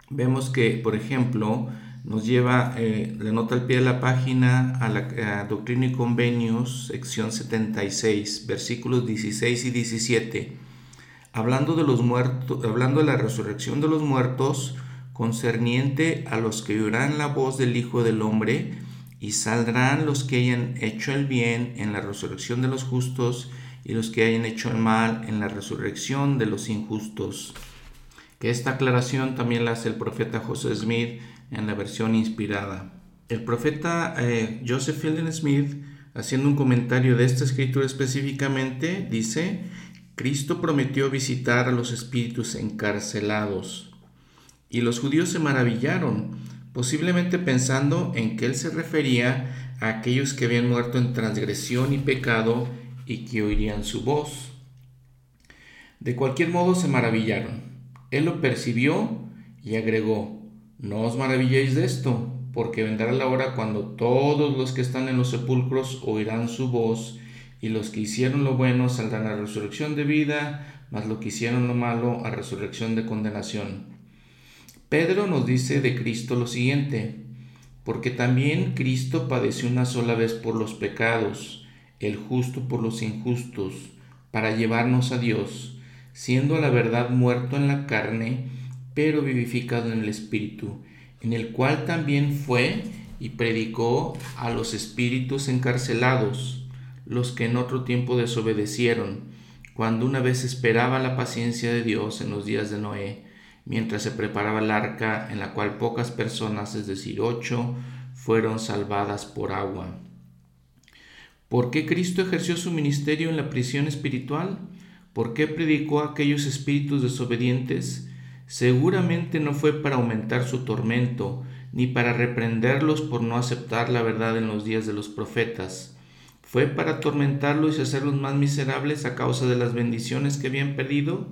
Vemos que, por ejemplo, nos lleva eh, la nota al pie de la página a la Doctrina y Convenios, sección 76, versículos 16 y 17, hablando de los muertos, hablando de la resurrección de los muertos, concerniente a los que oirán la voz del Hijo del Hombre, y saldrán los que hayan hecho el bien en la resurrección de los justos, y los que hayan hecho el mal en la resurrección de los injustos. Que esta aclaración también la hace el profeta José Smith en la versión inspirada. El profeta eh, Joseph Fielding Smith, haciendo un comentario de esta escritura específicamente, dice, Cristo prometió visitar a los espíritus encarcelados. Y los judíos se maravillaron, posiblemente pensando en que él se refería a aquellos que habían muerto en transgresión y pecado y que oirían su voz. De cualquier modo se maravillaron. Él lo percibió y agregó, no os maravilléis de esto, porque vendrá la hora cuando todos los que están en los sepulcros oirán su voz, y los que hicieron lo bueno saldrán a resurrección de vida, mas los que hicieron lo malo a resurrección de condenación. Pedro nos dice de Cristo lo siguiente, porque también Cristo padeció una sola vez por los pecados, el justo por los injustos, para llevarnos a Dios, siendo a la verdad muerto en la carne, pero vivificado en el Espíritu en el cual también fue y predicó a los espíritus encarcelados, los que en otro tiempo desobedecieron, cuando una vez esperaba la paciencia de Dios en los días de Noé, mientras se preparaba el arca en la cual pocas personas, es decir, ocho, fueron salvadas por agua. ¿Por qué Cristo ejerció su ministerio en la prisión espiritual? ¿Por qué predicó a aquellos espíritus desobedientes? Seguramente no fue para aumentar su tormento, ni para reprenderlos por no aceptar la verdad en los días de los profetas. ¿Fue para atormentarlos y hacerlos más miserables a causa de las bendiciones que habían perdido?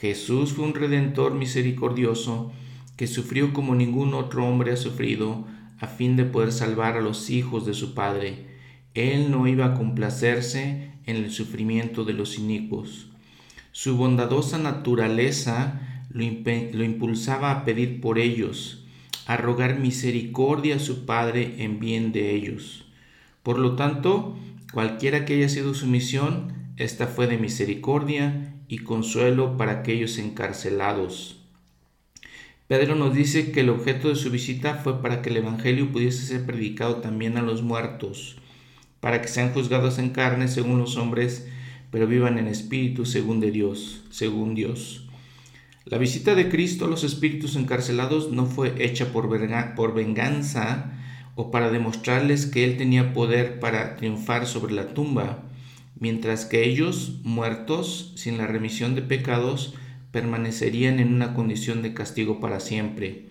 Jesús fue un redentor misericordioso que sufrió como ningún otro hombre ha sufrido a fin de poder salvar a los hijos de su Padre. Él no iba a complacerse en el sufrimiento de los inicuos. Su bondadosa naturaleza lo, impulsaba a pedir por ellos, a rogar misericordia a su Padre en bien de ellos. Por lo tanto, cualquiera que haya sido su misión, esta fue de misericordia y consuelo para aquellos encarcelados. Pedro nos dice que el objeto de su visita fue para que el Evangelio pudiese ser predicado también a los muertos, para que sean juzgados en carne según los hombres, pero vivan en espíritu según de Dios, según Dios. La visita de Cristo a los espíritus encarcelados no fue hecha por, por venganza o para demostrarles que Él tenía poder para triunfar sobre la tumba, mientras que ellos, muertos, sin la remisión de pecados, permanecerían en una condición de castigo para siempre.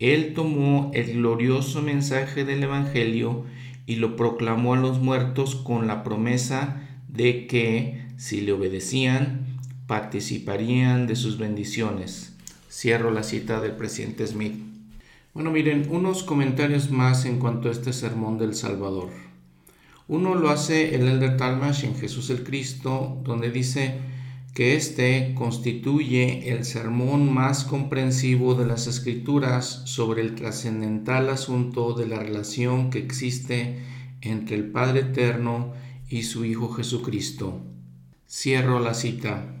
Él tomó el glorioso mensaje del Evangelio y lo proclamó a los muertos con la promesa de que, si le obedecían, participarían de sus bendiciones. Cierro la cita del presidente Smith. Bueno, miren, unos comentarios más en cuanto a este sermón del Salvador. Uno lo hace el Elder Talmash en Jesús el Cristo, donde dice que este constituye el sermón más comprensivo de las Escrituras sobre el trascendental asunto de la relación que existe entre el Padre Eterno y su Hijo Jesucristo. Cierro la cita.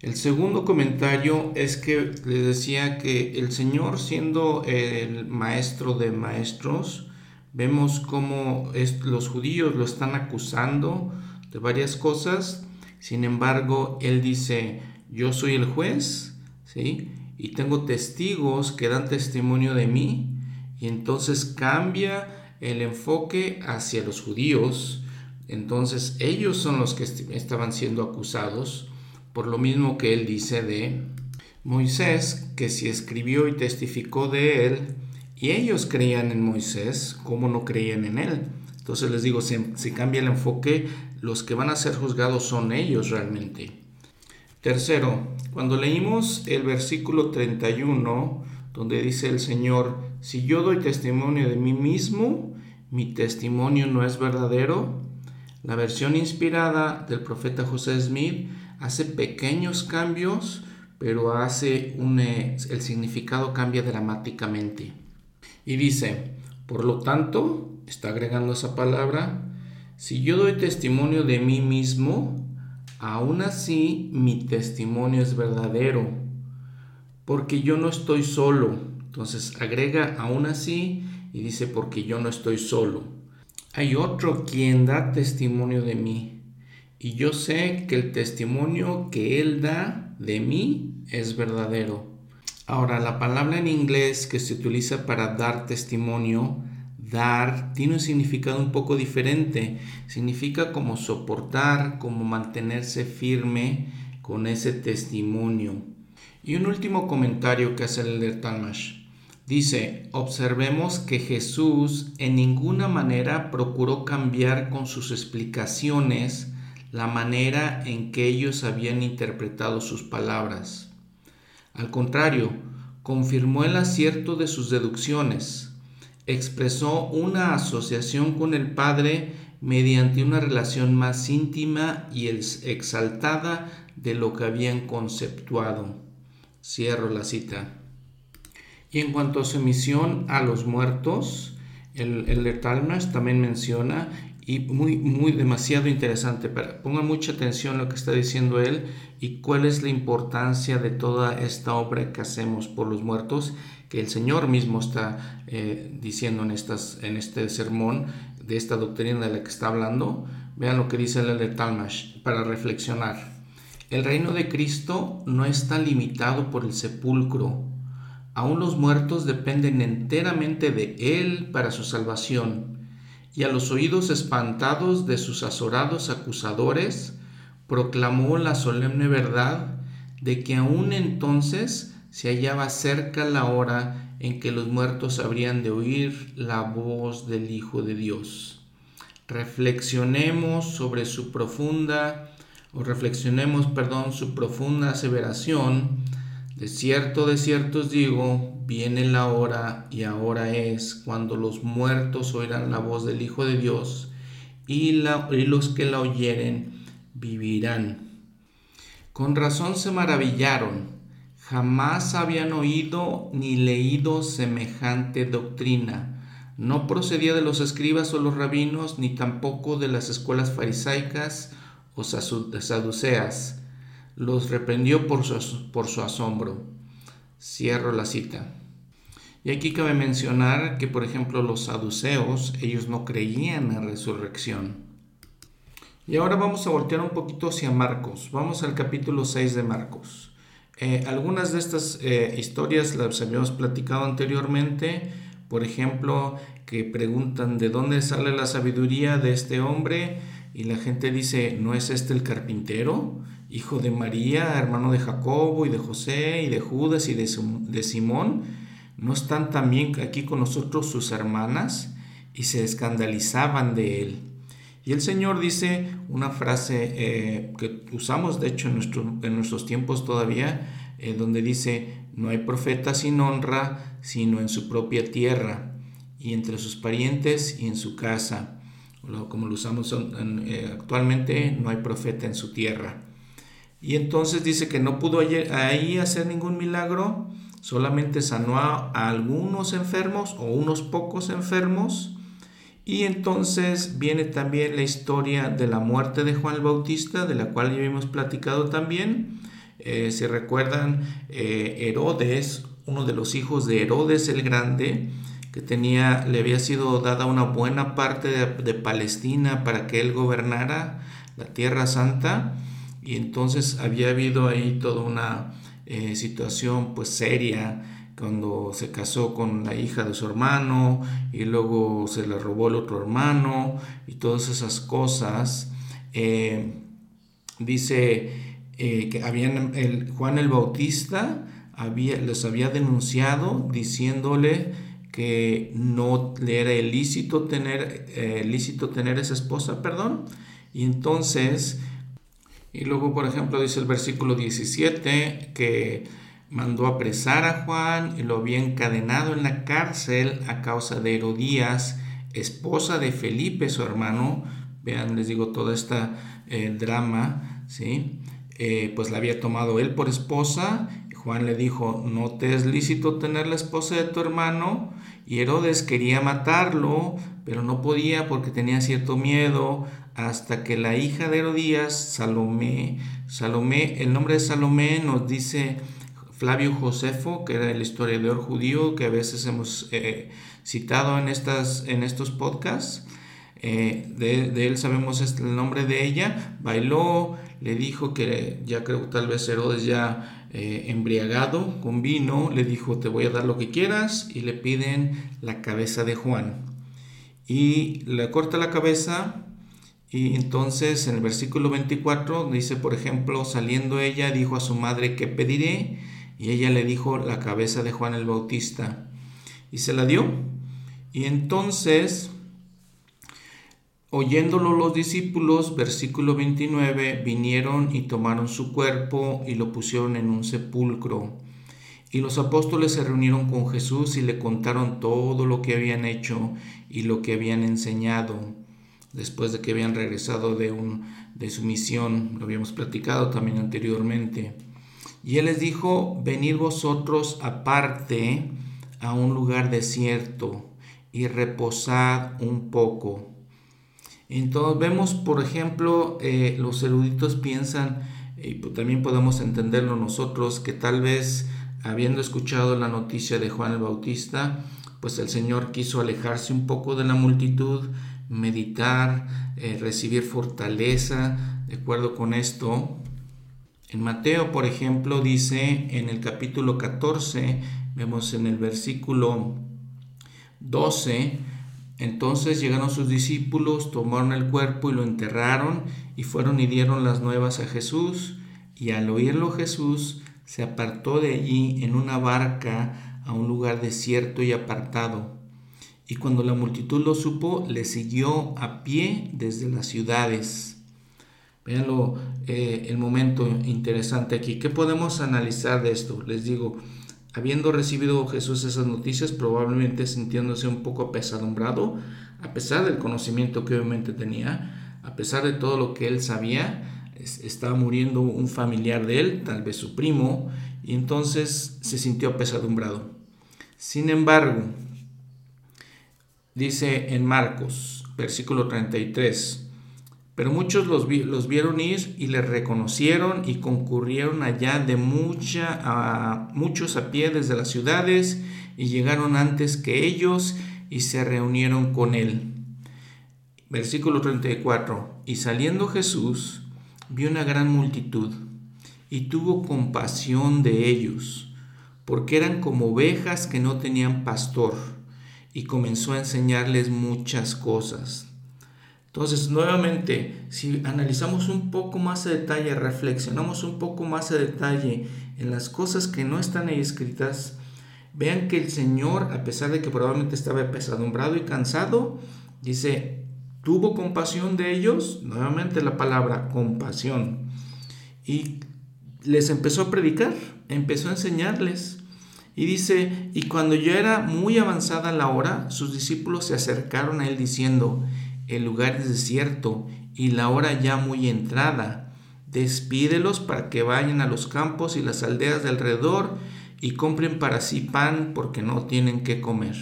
El segundo comentario es que les decía que el Señor siendo el maestro de maestros, vemos cómo los judíos lo están acusando de varias cosas, sin embargo, Él dice, yo soy el juez, ¿sí? Y tengo testigos que dan testimonio de mí, y entonces cambia el enfoque hacia los judíos, entonces ellos son los que estaban siendo acusados, por lo mismo que él dice de Moisés, que si escribió y testificó de él, y ellos creían en Moisés, ¿cómo no creían en él? Entonces les digo, si, cambia el enfoque, los que van a ser juzgados son ellos realmente. Tercero, cuando leímos el versículo 31, donde dice el Señor, si yo doy testimonio de mí mismo, mi testimonio no es verdadero, la versión inspirada del profeta José Smith hace pequeños cambios, pero hace un, eh, el significado cambia dramáticamente. Y dice, por lo tanto, está agregando esa palabra, si yo doy testimonio de mí mismo, aún así mi testimonio es verdadero, porque yo no estoy solo. Entonces agrega aún así y dice porque yo no estoy solo. Hay otro quien da testimonio de mí y yo sé que el testimonio que Él da de mí es verdadero. Ahora, la palabra en inglés que se utiliza para dar testimonio, dar, tiene un significado un poco diferente. Significa como soportar, como mantenerse firme con ese testimonio. Y un último comentario que hace el Talmash. Dice, observemos que Jesús en ninguna manera procuró cambiar con sus explicaciones la manera en que ellos habían interpretado sus palabras. Al contrario, confirmó el acierto de sus deducciones, expresó una asociación con el Padre mediante una relación más íntima y exaltada de lo que habían conceptuado. Cierro la cita. Y en cuanto a su misión a los muertos, el, el también menciona, y muy, muy demasiado interesante, pero pongan mucha atención a lo que está diciendo él y cuál es la importancia de toda esta obra que hacemos por los muertos, que el Señor mismo está eh, diciendo en, estas, en este sermón de esta doctrina de la que está hablando. Vean lo que dice el de Talmash para reflexionar. El reino de Cristo no está limitado por el sepulcro, Aún los muertos dependen enteramente de Él para su salvación, y a los oídos espantados de sus azorados acusadores, proclamó la solemne verdad de que aún entonces se hallaba cerca la hora en que los muertos habrían de oír la voz del Hijo de Dios. Reflexionemos sobre su profunda, o reflexionemos, perdón, su profunda aseveración de cierto, de cierto os digo, viene la hora y ahora es cuando los muertos oirán la voz del Hijo de Dios y, los que la oyeren vivirán. Con razón se maravillaron, jamás habían oído ni leído semejante doctrina. No procedía de los escribas o los rabinos, ni tampoco de las escuelas farisaicas o saduceas los reprendió por su, asombro. Cierro la cita. Y aquí cabe mencionar que, por ejemplo, los saduceos, ellos no creían en resurrección. Y ahora vamos a voltear un poquito hacia Marcos. Vamos al capítulo 6 de Marcos. Eh, algunas de estas eh, historias las habíamos platicado anteriormente. Por ejemplo, que preguntan de dónde sale la sabiduría de este hombre y la gente dice, ¿no es este el carpintero? hijo de María, hermano de Jacobo y de José y de Judas y de, Simón, ¿no están también aquí con nosotros sus hermanas? Y se escandalizaban de él. Y el Señor dice una frase eh, que usamos de hecho en, nuestros tiempos todavía, eh, donde dice, no hay profeta sin honra, sino en su propia tierra, y entre sus parientes y en su casa. Como lo usamos eh, actualmente, no hay profeta en su tierra. Y entonces dice que no pudo ahí hacer ningún milagro, solamente sanó a, algunos enfermos o unos pocos enfermos. Y entonces viene también la historia de la muerte de Juan el Bautista, de la cual ya hemos platicado también. Eh, si recuerdan, eh, Herodes, uno de los hijos de Herodes el Grande, que tenía, le había sido dada una buena parte de Palestina para que él gobernara la Tierra Santa, y entonces había habido ahí toda una eh, situación pues seria cuando se casó con la hija de su hermano y luego se la robó el otro hermano y todas esas cosas. Eh, dice eh, que habían el, Juan el Bautista había, les había denunciado diciéndole que no le era ilícito tener, ilícito tener esa esposa, perdón. Y entonces y luego, por ejemplo, dice el versículo 17 que mandó apresar a Juan y lo había encadenado en la cárcel a causa de Herodías, esposa de Felipe, su hermano. Vean, les digo, todo este drama, ¿sí? Eh, pues la había tomado él por esposa. Juan le dijo, no te es lícito tener la esposa de tu hermano. Y Herodes quería matarlo, pero no podía porque tenía cierto miedo hasta que la hija de Herodías, Salomé, Salomé, el nombre de Salomé nos dice Flavio Josefo, que era el historiador judío que a veces hemos eh, citado en, estas, en estos podcasts. eh, de, él sabemos el nombre de ella, bailó, le dijo que ya creo tal vez Herodes ya eh, embriagado con vino, le dijo te voy a dar lo que quieras y le piden la cabeza de Juan. Y le corta la cabeza y entonces en el versículo 24 dice, por ejemplo, saliendo ella dijo a su madre, ¿qué pediré? Y ella le dijo la cabeza de Juan el Bautista. Y se la dio. Y entonces Oyéndolo los discípulos, versículo 29, vinieron y tomaron su cuerpo y lo pusieron en un sepulcro. Y los apóstoles se reunieron con Jesús y le contaron todo lo que habían hecho y lo que habían enseñado, después de que habían regresado de, un, de su misión, lo habíamos platicado también anteriormente. Y él les dijo, venid vosotros aparte a un lugar desierto y reposad un poco entonces vemos, por ejemplo, eh, los eruditos piensan, y pues, también podemos entenderlo nosotros, que tal vez habiendo escuchado la noticia de Juan el Bautista, pues el Señor quiso alejarse un poco de la multitud, meditar, eh, recibir fortaleza, de acuerdo con esto. En Mateo, por ejemplo, dice en el capítulo 14, vemos en el versículo 12, entonces llegaron sus discípulos, tomaron el cuerpo y lo enterraron y fueron y dieron las nuevas a Jesús. Y al oírlo Jesús se apartó de allí en una barca a un lugar desierto y apartado. Y cuando la multitud lo supo, le siguió a pie desde las ciudades. Veanlo, eh, el momento interesante aquí. ¿Qué podemos analizar de esto? Les digo, Habiendo recibido Jesús esas noticias, probablemente sintiéndose un poco apesadumbrado, a pesar del conocimiento que obviamente tenía, a pesar de todo lo que él sabía, estaba muriendo un familiar de él, tal vez su primo, y entonces se sintió apesadumbrado. Sin embargo, dice en Marcos, versículo 33, pero muchos los, vieron ir y les reconocieron y concurrieron allá de mucha, muchos a pie desde las ciudades y llegaron antes que ellos y se reunieron con él. Versículo 34. Y saliendo Jesús, vio una gran multitud y tuvo compasión de ellos, porque eran como ovejas que no tenían pastor, y comenzó a enseñarles muchas cosas. Entonces, nuevamente, si analizamos un poco más a detalle, reflexionamos un poco más a detalle en las cosas que no están ahí escritas, vean que el Señor, a pesar de que probablemente estaba pesadumbrado y cansado, dice, tuvo compasión de ellos, nuevamente la palabra compasión, y les empezó a predicar, empezó a enseñarles. Y dice, y cuando ya era muy avanzada la hora, sus discípulos se acercaron a él diciendo, el lugar es desierto y la hora ya muy entrada. Despídelos para que vayan a los campos y las aldeas de alrededor y compren para sí pan porque no tienen que comer.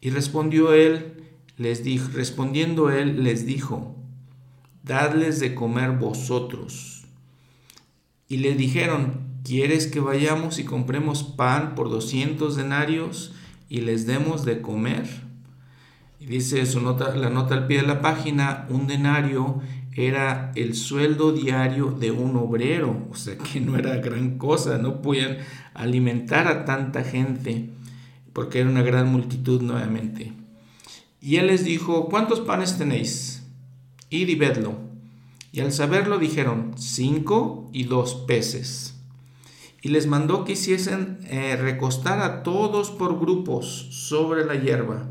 Y respondió él, les dijo, respondiendo él les dijo, dadles de comer vosotros. Y le dijeron, ¿quieres que vayamos y compremos pan por doscientos denarios y les demos de comer? Y dice su nota, la nota al pie de la página, un denario era el sueldo diario de un obrero, o sea que no era gran cosa, no podían alimentar a tanta gente, porque era una gran multitud nuevamente. Y él les dijo, ¿cuántos panes tenéis? Id y vedlo. Y al saberlo dijeron, cinco y dos peces. Y les mandó que hiciesen eh, recostar a todos por grupos sobre la hierba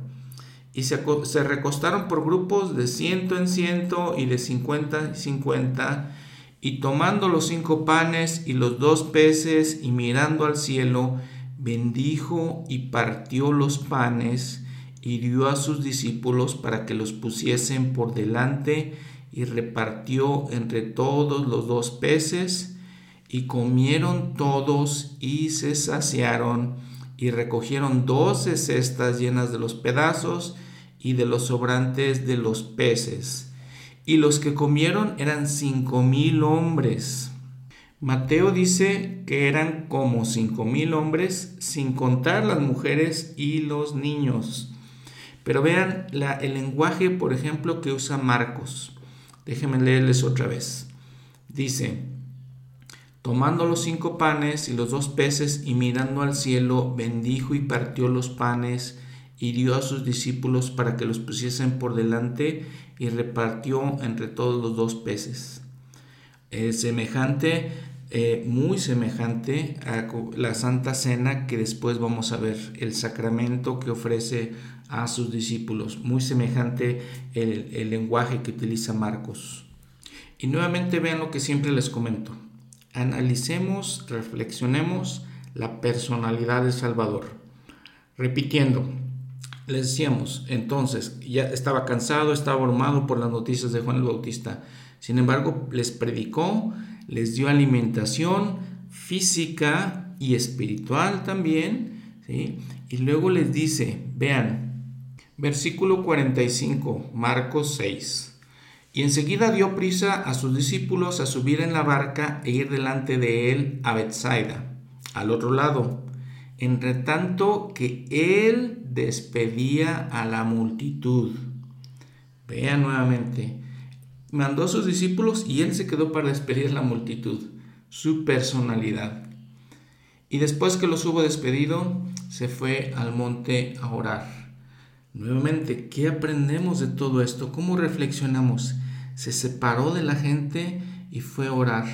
y se, recostaron por grupos de ciento en ciento y de cincuenta en cincuenta, y tomando los cinco panes y los dos peces y mirando al cielo, bendijo y partió los panes y dio a sus discípulos para que los pusiesen por delante y repartió entre todos los dos peces y comieron todos y se saciaron y recogieron doce cestas llenas de los pedazos y de los sobrantes de los peces. Y los que comieron eran cinco mil hombres. Mateo dice que eran como cinco mil hombres, sin contar las mujeres y los niños. Pero vean el lenguaje, por ejemplo, que usa Marcos. Déjenme leerles otra vez. Dice, tomando los cinco panes y los dos peces y mirando al cielo, bendijo y partió los panes y dio a sus discípulos para que los pusiesen por delante y repartió entre todos los dos peces. Es semejante, eh, muy semejante a la Santa Cena que después vamos a ver, el sacramento que ofrece a sus discípulos, muy semejante el, el lenguaje que utiliza Marcos. Y nuevamente vean lo que siempre les comento. Analicemos, reflexionemos la personalidad de Salvador. Repitiendo, les decíamos, entonces, ya estaba cansado, estaba abrumado por las noticias de Juan el Bautista. Sin embargo, les predicó, les dio alimentación física y espiritual también, ¿sí? Y luego les dice, vean, versículo 45, Marcos 6. Y enseguida dio prisa a sus discípulos a subir en la barca e ir delante de él a Bethsaida, al otro lado, entre tanto que él despedía a la multitud. Vean nuevamente, mandó a sus discípulos y él se quedó para despedir a la multitud, su personalidad. Y después que los hubo despedido, se fue al monte a orar. Nuevamente, ¿qué aprendemos de todo esto? ¿Cómo reflexionamos? Se separó de la gente y fue a orar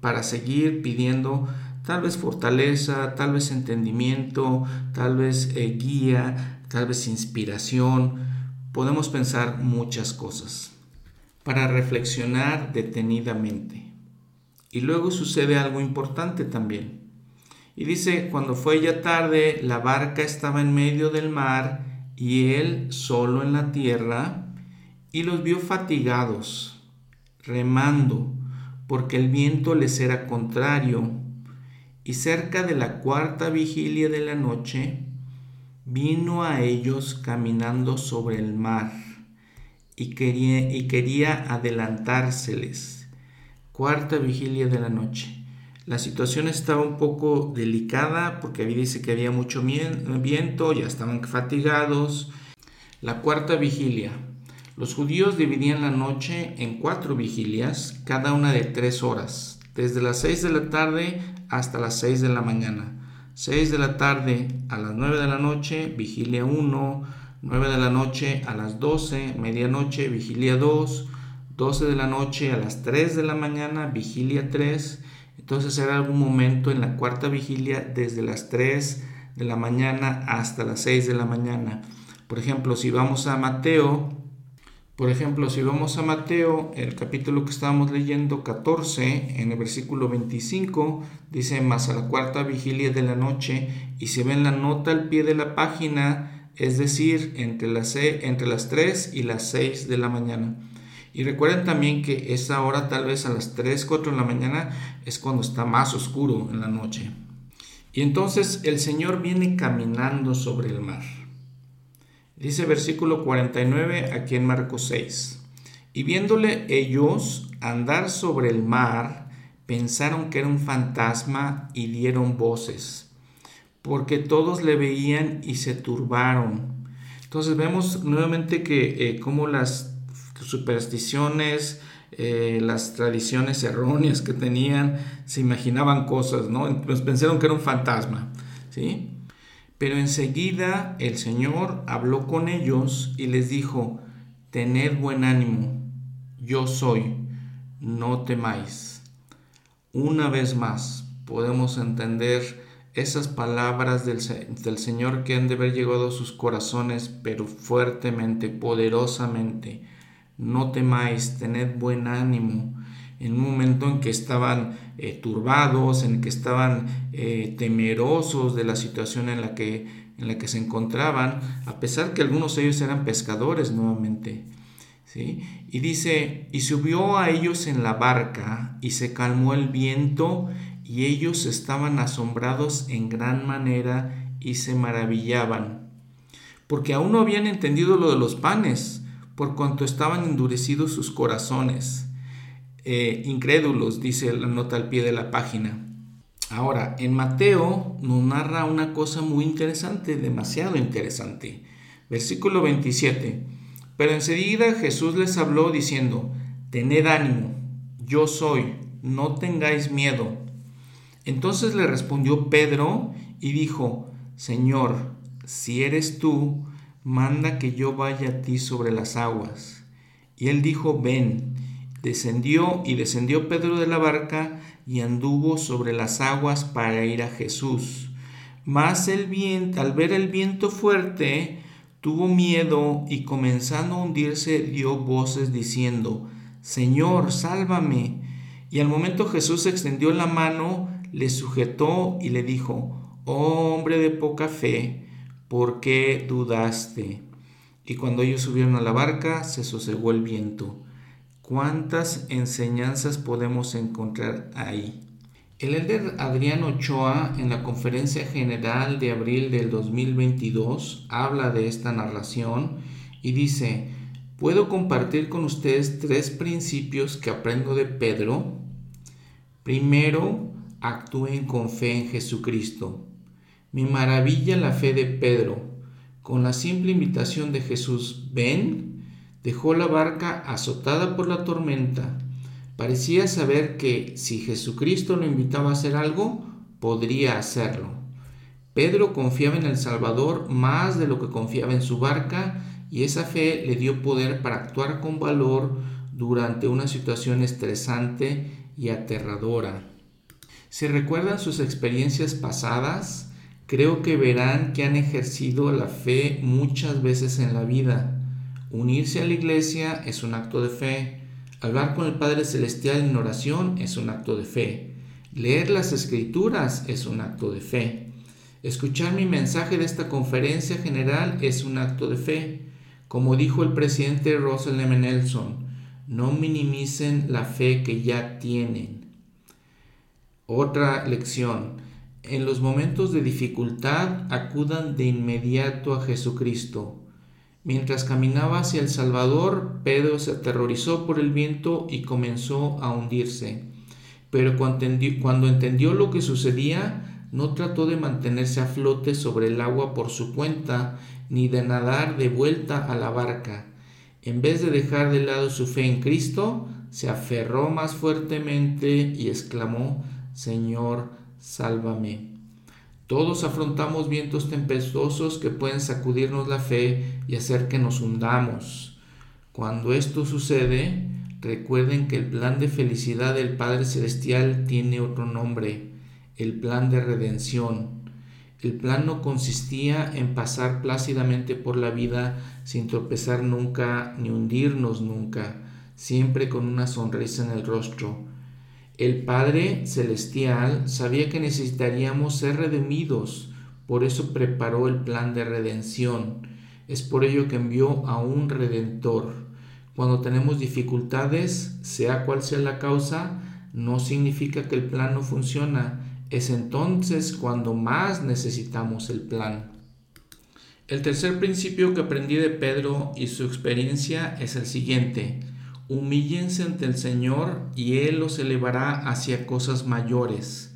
para seguir pidiendo tal vez fortaleza, tal vez entendimiento, tal vez eh, guía, tal vez inspiración. Podemos pensar muchas cosas para reflexionar detenidamente. Y luego sucede algo importante también. Y dice, cuando fue ya tarde, la barca estaba en medio del mar y él solo en la tierra, y los vio fatigados, remando, porque el viento les era contrario. Y cerca de la cuarta vigilia de la noche, vino a ellos caminando sobre el mar y quería, y adelantárseles. Cuarta vigilia de la noche. La situación estaba un poco delicada porque dice que había mucho viento, ya estaban fatigados. La cuarta vigilia. Los judíos dividían la noche en cuatro vigilias, cada una de tres horas, desde las seis de la tarde hasta las seis de la mañana. Seis de la tarde a las nueve de la noche, vigilia 1, 9 de la noche a las 12, medianoche, vigilia 2, 12 de la noche a las 3 de la mañana, vigilia 3. Entonces era algún momento en la cuarta vigilia desde las 3 de la mañana hasta las 6 de la mañana. Por ejemplo, si vamos a Mateo, por ejemplo, si vamos a Mateo, el capítulo que estábamos leyendo, 14, en el versículo 25, dice, más a la cuarta vigilia de la noche, y se ve en la nota al pie de la página, es decir, entre las, entre las 3 y las 6 de la mañana. Y recuerden también que esa hora, tal vez a las 3, 4 de la mañana, es cuando está más oscuro en la noche. Y entonces el Señor viene caminando sobre el mar. Dice versículo 49 aquí en Marcos 6. Y viéndole ellos andar sobre el mar, pensaron que era un fantasma y dieron voces porque todos le veían y se turbaron. Entonces vemos nuevamente que eh, como las supersticiones, eh, las tradiciones erróneas que tenían, se imaginaban cosas, ¿no? Pues pensaron que era un fantasma, ¿sí? Pero enseguida el Señor habló con ellos y les dijo, tened buen ánimo, yo soy, no temáis. Una vez más podemos entender esas palabras del, Señor que han de haber llegado a sus corazones, pero fuertemente, poderosamente. No temáis, tened buen ánimo. En un momento en que estaban eh, turbados, en que estaban eh, temerosos de la situación en la, que, en la que se encontraban, a pesar que algunos de ellos eran pescadores nuevamente. ¿sí? Y dice, y subió a ellos en la barca y se calmó el viento y ellos estaban asombrados en gran manera y se maravillaban, porque aún no habían entendido lo de los panes, por cuanto estaban endurecidos sus corazones. Eh, incrédulos, dice la nota al pie de la página. Ahora, en Mateo nos narra una cosa muy interesante, demasiado interesante. Versículo 27. Pero enseguida Jesús les habló diciendo, Tened ánimo, yo soy, no tengáis miedo. Entonces le respondió Pedro y dijo, Señor, si eres tú, manda que yo vaya a ti sobre las aguas. Y él dijo, ven. Descendió y descendió Pedro de la barca y anduvo sobre las aguas para ir a Jesús. Mas el viento, al ver el viento fuerte, tuvo miedo y comenzando a hundirse dio voces diciendo, Señor, sálvame. Y al momento Jesús extendió la mano, le sujetó y le dijo, oh hombre de poca fe, ¿por qué dudaste? Y cuando ellos subieron a la barca, se sosegó el viento. ¿Cuántas enseñanzas podemos encontrar ahí? El elder Adrián Ochoa en la conferencia general de abril del 2022 habla de esta narración y dice, puedo compartir con ustedes tres principios que aprendo de Pedro. Primero, actúen con fe en Jesucristo. Me maravilla la fe de Pedro. Con la simple invitación de Jesús, ven, dejó la barca azotada por la tormenta. Parecía saber que si Jesucristo lo invitaba a hacer algo, podría hacerlo. Pedro confiaba en el Salvador más de lo que confiaba en su barca y esa fe le dio poder para actuar con valor durante una situación estresante y aterradora. Si recuerdan sus experiencias pasadas, creo que verán que han ejercido la fe muchas veces en la vida. Unirse a la iglesia es un acto de fe. Hablar con el Padre Celestial en oración es un acto de fe. Leer las escrituras es un acto de fe. Escuchar mi mensaje de esta conferencia general es un acto de fe. Como dijo el presidente Russell M. Nelson, no minimicen la fe que ya tienen. Otra lección. En los momentos de dificultad acudan de inmediato a Jesucristo. Mientras caminaba hacia el Salvador, Pedro se aterrorizó por el viento y comenzó a hundirse. Pero cuando entendió, lo que sucedía, no trató de mantenerse a flote sobre el agua por su cuenta, ni de nadar de vuelta a la barca. En vez de dejar de lado su fe en Cristo, se aferró más fuertemente y exclamó, Señor, sálvame. Todos afrontamos vientos tempestuosos que pueden sacudirnos la fe y hacer que nos hundamos. Cuando esto sucede, recuerden que el plan de felicidad del Padre Celestial tiene otro nombre, el plan de redención. El plan no consistía en pasar plácidamente por la vida sin tropezar nunca ni hundirnos nunca, siempre con una sonrisa en el rostro el Padre Celestial sabía que necesitaríamos ser redimidos, por eso preparó el plan de redención. Es por ello que envió a un redentor. Cuando tenemos dificultades, sea cual sea la causa, no significa que el plan no funciona. Es entonces cuando más necesitamos el plan. El tercer principio que aprendí de Pedro y su experiencia es el siguiente. Humíllense ante el Señor y Él los elevará hacia cosas mayores.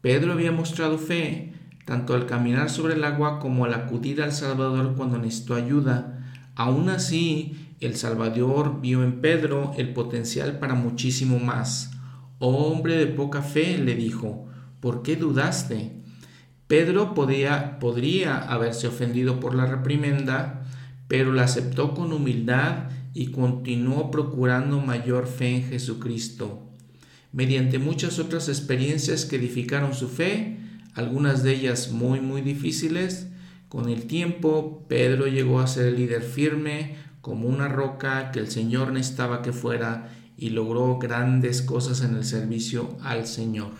Pedro había mostrado fe, tanto al caminar sobre el agua como al acudir al Salvador cuando necesitó ayuda. Aún así, el Salvador vio en Pedro el potencial para muchísimo más. Oh hombre de poca fe, le dijo, ¿por qué dudaste? Pedro podía, podría haberse ofendido por la reprimenda, pero la aceptó con humildad y continuó procurando mayor fe en Jesucristo. Mediante muchas otras experiencias que edificaron su fe, algunas de ellas muy muy difíciles, con el tiempo Pedro llegó a ser el líder firme como una roca que el Señor necesitaba que fuera y logró grandes cosas en el servicio al Señor.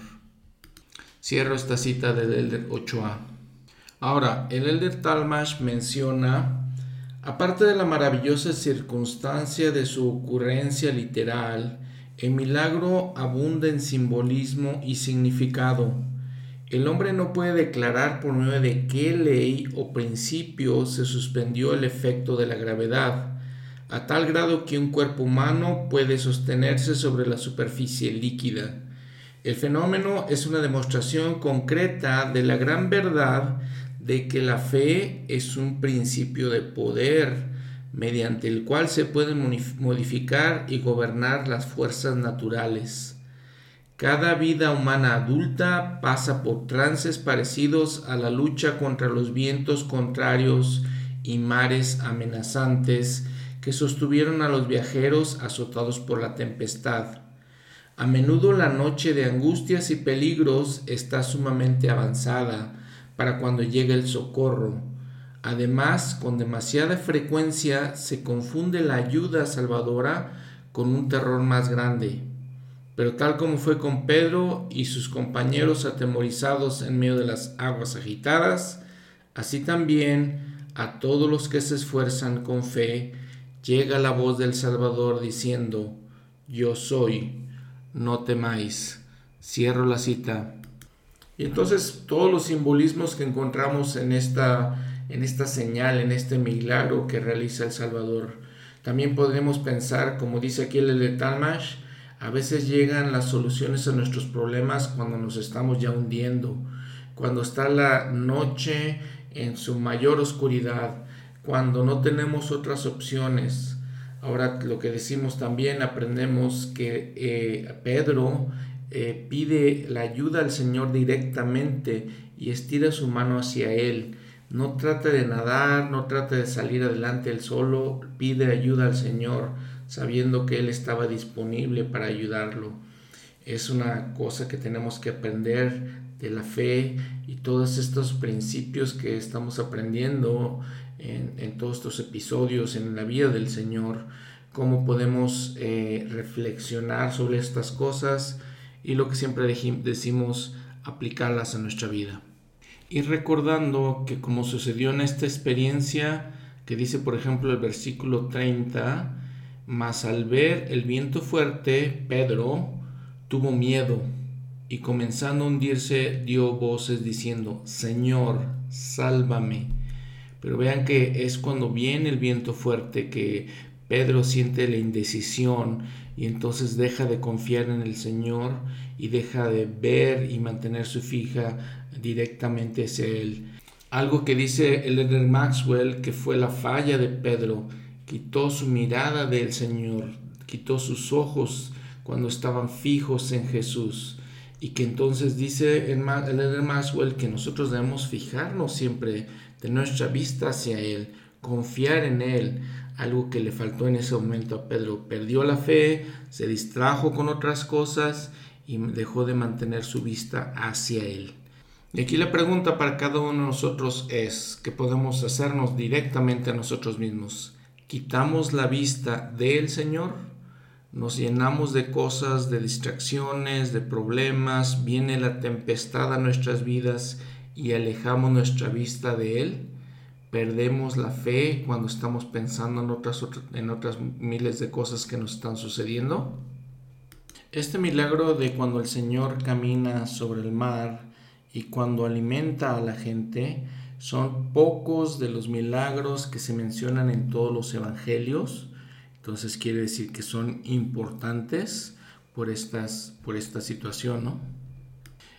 Cierro esta cita del Elder 8a. Ahora, el Elder Talmash menciona Aparte de la maravillosa circunstancia de su ocurrencia literal, el milagro abunda en simbolismo y significado. El hombre no puede declarar por medio de qué ley o principio se suspendió el efecto de la gravedad, a tal grado que un cuerpo humano puede sostenerse sobre la superficie líquida. El fenómeno es una demostración concreta de la gran verdad de que la fe es un principio de poder mediante el cual se pueden modificar y gobernar las fuerzas naturales. Cada vida humana adulta pasa por trances parecidos a la lucha contra los vientos contrarios y mares amenazantes que sostuvieron a los viajeros azotados por la tempestad. A menudo la noche de angustias y peligros está sumamente avanzada para cuando llegue el socorro. Además, con demasiada frecuencia se confunde la ayuda salvadora con un terror más grande. Pero tal como fue con Pedro y sus compañeros atemorizados en medio de las aguas agitadas, así también a todos los que se esfuerzan con fe llega la voz del Salvador diciendo, Yo soy no temáis. Cierro la cita. Y entonces todos los simbolismos que encontramos en esta, en esta señal, en este milagro que realiza el Salvador. También podemos pensar, como dice aquí el de Talmash, a veces llegan las soluciones a nuestros problemas cuando nos estamos ya hundiendo, cuando está la noche en su mayor oscuridad, cuando no tenemos otras opciones, Ahora lo que decimos también aprendemos que eh, Pedro eh, pide la ayuda al Señor directamente y estira su mano hacia Él. No trata de nadar, no trata de salir adelante él solo, pide ayuda al Señor sabiendo que Él estaba disponible para ayudarlo. Es una cosa que tenemos que aprender de la fe y todos estos principios que estamos aprendiendo en, todos estos episodios en la vida del Señor, cómo podemos eh, reflexionar sobre estas cosas y lo que siempre decimos, aplicarlas a nuestra vida. Y recordando que como sucedió en esta experiencia, que dice por ejemplo el versículo 30, mas al ver el viento fuerte, Pedro tuvo miedo y comenzando a hundirse dio voces diciendo, Señor, sálvame. Pero vean que es cuando viene el viento fuerte que Pedro siente la indecisión y entonces deja de confiar en el Señor y deja de ver y mantener su fija directamente hacia Él. Algo que dice el Elder Maxwell que fue la falla de Pedro, quitó su mirada del Señor, quitó sus ojos cuando estaban fijos en Jesús y que entonces dice el Elder Maxwell que nosotros debemos fijarnos siempre de nuestra vista hacia Él, confiar en Él, algo que le faltó en ese momento a Pedro. Perdió la fe, se distrajo con otras cosas y dejó de mantener su vista hacia Él. Y aquí la pregunta para cada uno de nosotros es, ¿qué podemos hacernos directamente a nosotros mismos? ¿Quitamos la vista del Señor? ¿Nos llenamos de cosas, de distracciones, de problemas? ¿Viene la tempestad a nuestras vidas? y alejamos nuestra vista de Él, perdemos la fe cuando estamos pensando en otras, en otras miles de cosas que nos están sucediendo. Este milagro de cuando el Señor camina sobre el mar y cuando alimenta a la gente son pocos de los milagros que se mencionan en todos los evangelios. Entonces quiere decir que son importantes por, estas, por esta situación, ¿no?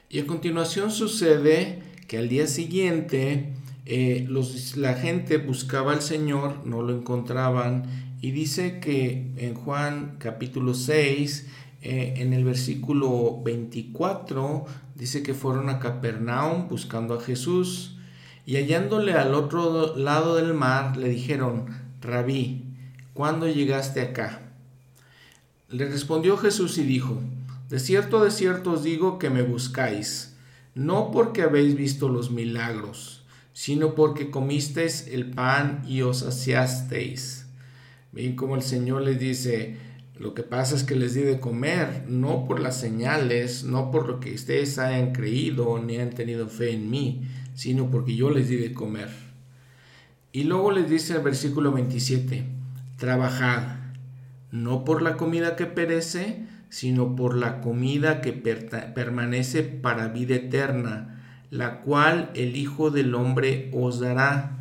Y a continuación sucede que al día siguiente eh, los, la gente buscaba al Señor, no lo encontraban, y dice que en Juan capítulo 6, eh, en el versículo 24, dice que fueron a Capernaum buscando a Jesús, y hallándole al otro lado del mar, le dijeron, Rabí, ¿cuándo llegaste acá? Le respondió Jesús y dijo, De cierto, de cierto os digo que me buscáis no porque habéis visto los milagros, sino porque comisteis el pan y os saciasteis. Ven como el Señor les dice, lo que pasa es que les di de comer, no por las señales, no por lo que ustedes hayan creído ni han tenido fe en mí, sino porque yo les di de comer. Y luego les dice el versículo 27, trabajad, no por la comida que perece, sino por la comida que permanece para vida eterna, la cual el Hijo del Hombre os dará,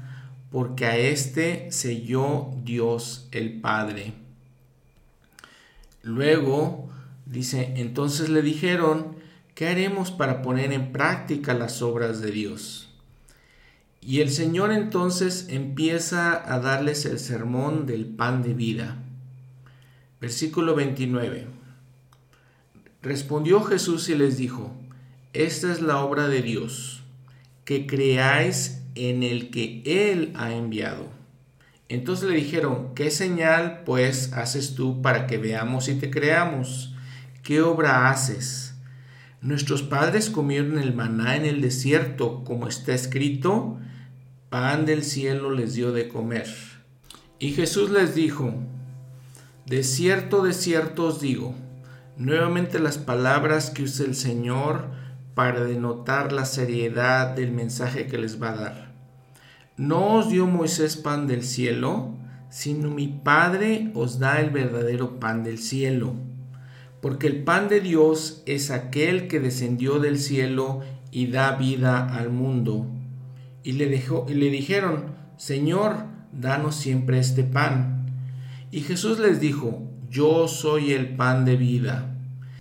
porque a éste selló Dios el Padre. Luego dice, entonces le dijeron, ¿qué haremos para poner en práctica las obras de Dios? Y el Señor entonces empieza a darles el sermón del pan de vida. Versículo 29. Respondió Jesús y les dijo, esta es la obra de Dios, que creáis en el que Él ha enviado. Entonces le dijeron, ¿qué señal pues haces tú para que veamos y te creamos? ¿Qué obra haces? Nuestros padres comieron el maná en el desierto, como está escrito, pan del cielo les dio de comer. Y Jesús les dijo, de cierto, de cierto os digo, nuevamente las palabras que usa el Señor para denotar la seriedad del mensaje que les va a dar. No os dio Moisés pan del cielo, sino mi Padre os da el verdadero pan del cielo. Porque el pan de Dios es aquel que descendió del cielo y da vida al mundo. Y le, y le dijeron, Señor, danos siempre este pan. Y Jesús les dijo, Yo soy el pan de vida.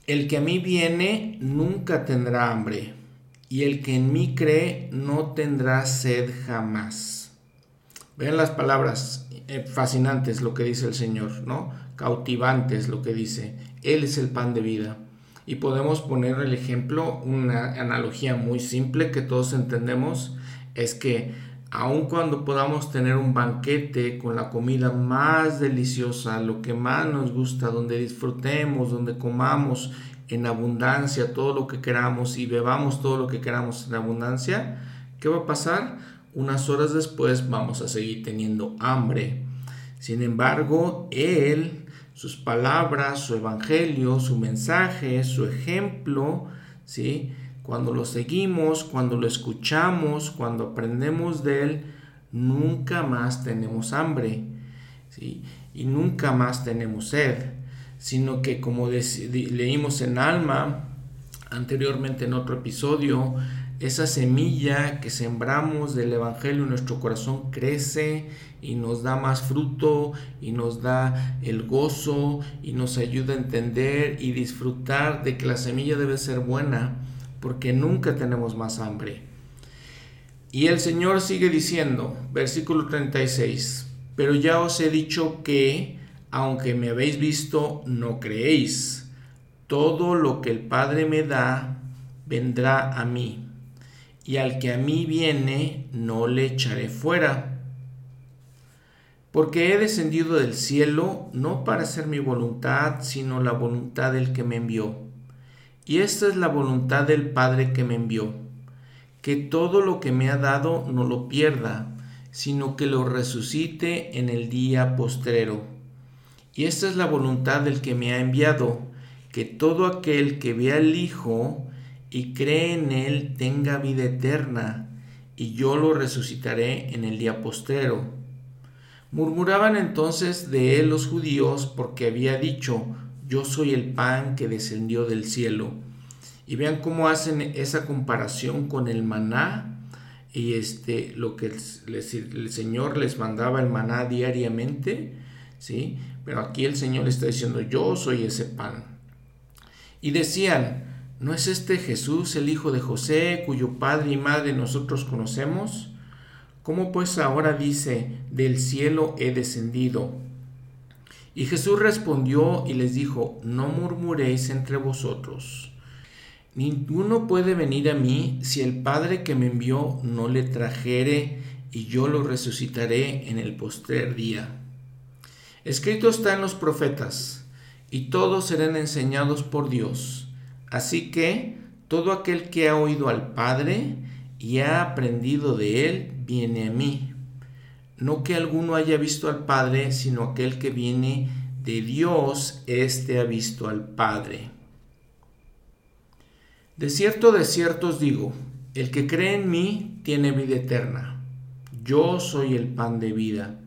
El que a mí viene nunca tendrá hambre y el que en mí cree no tendrá sed jamás. Vean las palabras eh, fascinantes lo que dice el Señor, ¿no? Cautivantes lo que dice. Él es el pan de vida. Y podemos poner el ejemplo, una analogía muy simple que todos entendemos, es que aun cuando podamos tener un banquete con la comida más deliciosa, lo que más nos gusta, donde disfrutemos, donde comamos en abundancia todo lo que queramos y bebamos todo lo que queramos en abundancia, ¿qué va a pasar? Unas horas después vamos a seguir teniendo hambre. Sin embargo, Él, sus palabras, su evangelio, su mensaje, su ejemplo, ¿sí? Cuando lo seguimos, cuando lo escuchamos, cuando aprendemos de Él, nunca más tenemos hambre, ¿sí? Y nunca más tenemos sed sino que como leímos en Alma anteriormente en otro episodio, esa semilla que sembramos del Evangelio en nuestro corazón crece y nos da más fruto y nos da el gozo y nos ayuda a entender y disfrutar de que la semilla debe ser buena porque nunca tenemos más hambre. Y el Señor sigue diciendo, versículo 36, pero ya os he dicho que aunque me habéis visto, no creéis. Todo lo que el Padre me da, vendrá a mí, y al que a mí viene, no le echaré fuera. Porque he descendido del cielo no para hacer mi voluntad, sino la voluntad del que me envió. Y esta es la voluntad del Padre que me envió, que todo lo que me ha dado no lo pierda, sino que lo resucite en el día postrero. Y esta es la voluntad del que me ha enviado, que todo aquel que vea al Hijo y cree en Él tenga vida eterna, y yo lo resucitaré en el día postrero. Murmuraban entonces de él los judíos porque había dicho, yo soy el pan que descendió del cielo. Y vean cómo hacen esa comparación con el maná y este lo que el Señor les mandaba el maná diariamente, ¿sí? Pero aquí el Señor está diciendo, yo soy ese pan. Y decían, ¿no es este Jesús el hijo de José, cuyo padre y madre nosotros conocemos? ¿Cómo pues ahora dice, del cielo he descendido? Y Jesús respondió y les dijo, no murmuréis entre vosotros. Ninguno puede venir a mí si el Padre que me envió no le trajere, y yo lo resucitaré en el postrer día. Escrito está en los profetas, y todos serán enseñados por Dios. Así que todo aquel que ha oído al Padre y ha aprendido de él, viene a mí. No que alguno haya visto al Padre, sino aquel que viene de Dios, éste ha visto al Padre. De cierto, de cierto os digo, el que cree en mí tiene vida eterna. Yo soy el pan de vida.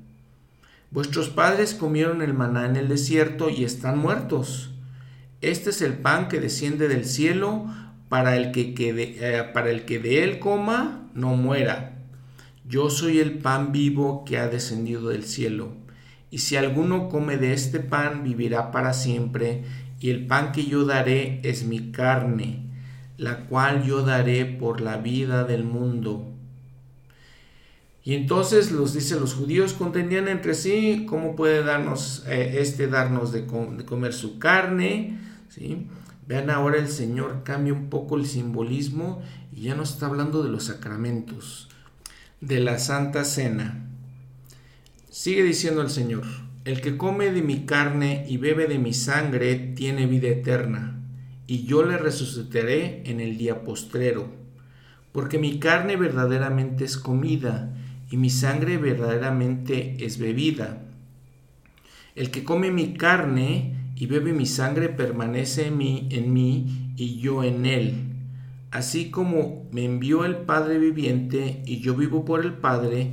Vuestros padres comieron el maná en el desierto y están muertos. Este es el pan que desciende del cielo para el que, eh, para el que de él coma no muera. Yo soy el pan vivo que ha descendido del cielo. Y si alguno come de este pan, vivirá para siempre. Y el pan que yo daré es mi carne, la cual yo daré por la vida del mundo. Y entonces los dice, los judíos contendían entre sí, ¿cómo puede darnos eh, este darnos de, comer su carne? ¿Sí? Vean ahora el Señor cambia un poco el simbolismo y ya no está hablando de los sacramentos, de la Santa Cena. Sigue diciendo el Señor, el que come de mi carne y bebe de mi sangre tiene vida eterna, y yo le resucitaré en el día postrero, porque mi carne verdaderamente es comida y mi sangre verdaderamente es bebida. El que come mi carne y bebe mi sangre permanece en mí, en mí y yo en él. Así como me envió el Padre viviente y yo vivo por el Padre,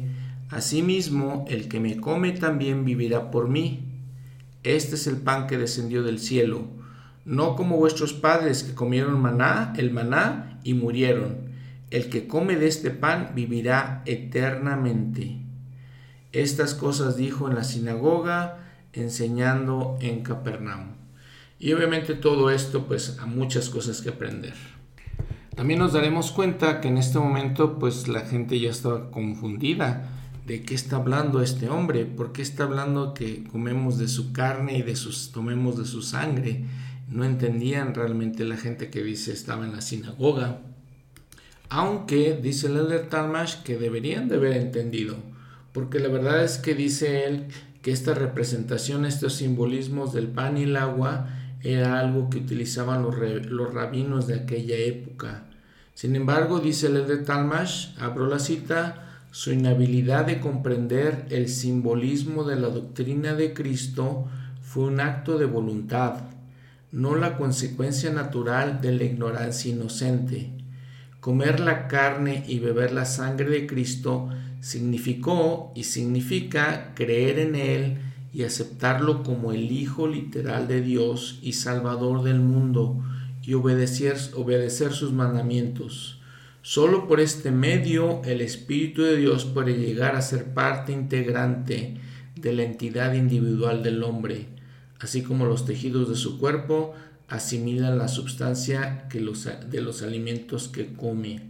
asimismo el que me come también vivirá por mí. Este es el pan que descendió del cielo, no como vuestros padres que comieron maná, el maná y murieron el que come de este pan vivirá eternamente. Estas cosas dijo en la sinagoga, enseñando en Capernaum. Y obviamente todo esto, pues, a muchas cosas que aprender. También nos daremos cuenta que en este momento, pues, la gente ya estaba confundida de qué está hablando este hombre, por qué está hablando que comemos de su carne y de sus, tomemos de su sangre. No entendían realmente la gente que dice estaba en la sinagoga aunque dice el Elder Talmash que deberían de haber entendido, porque la verdad es que dice él que esta representación, estos simbolismos del pan y el agua, era algo que utilizaban los, los rabinos de aquella época. Sin embargo, dice el Elder Talmash, abro la cita, su inhabilidad de comprender el simbolismo de la doctrina de Cristo fue un acto de voluntad, no la consecuencia natural de la ignorancia inocente. Comer la carne y beber la sangre de Cristo significó y significa creer en Él y aceptarlo como el Hijo literal de Dios y Salvador del mundo y obedecer, obedecer sus mandamientos. Solo por este medio el Espíritu de Dios puede llegar a ser parte integrante de la entidad individual del hombre, así como los tejidos de su cuerpo asimilan la sustancia de los alimentos que come.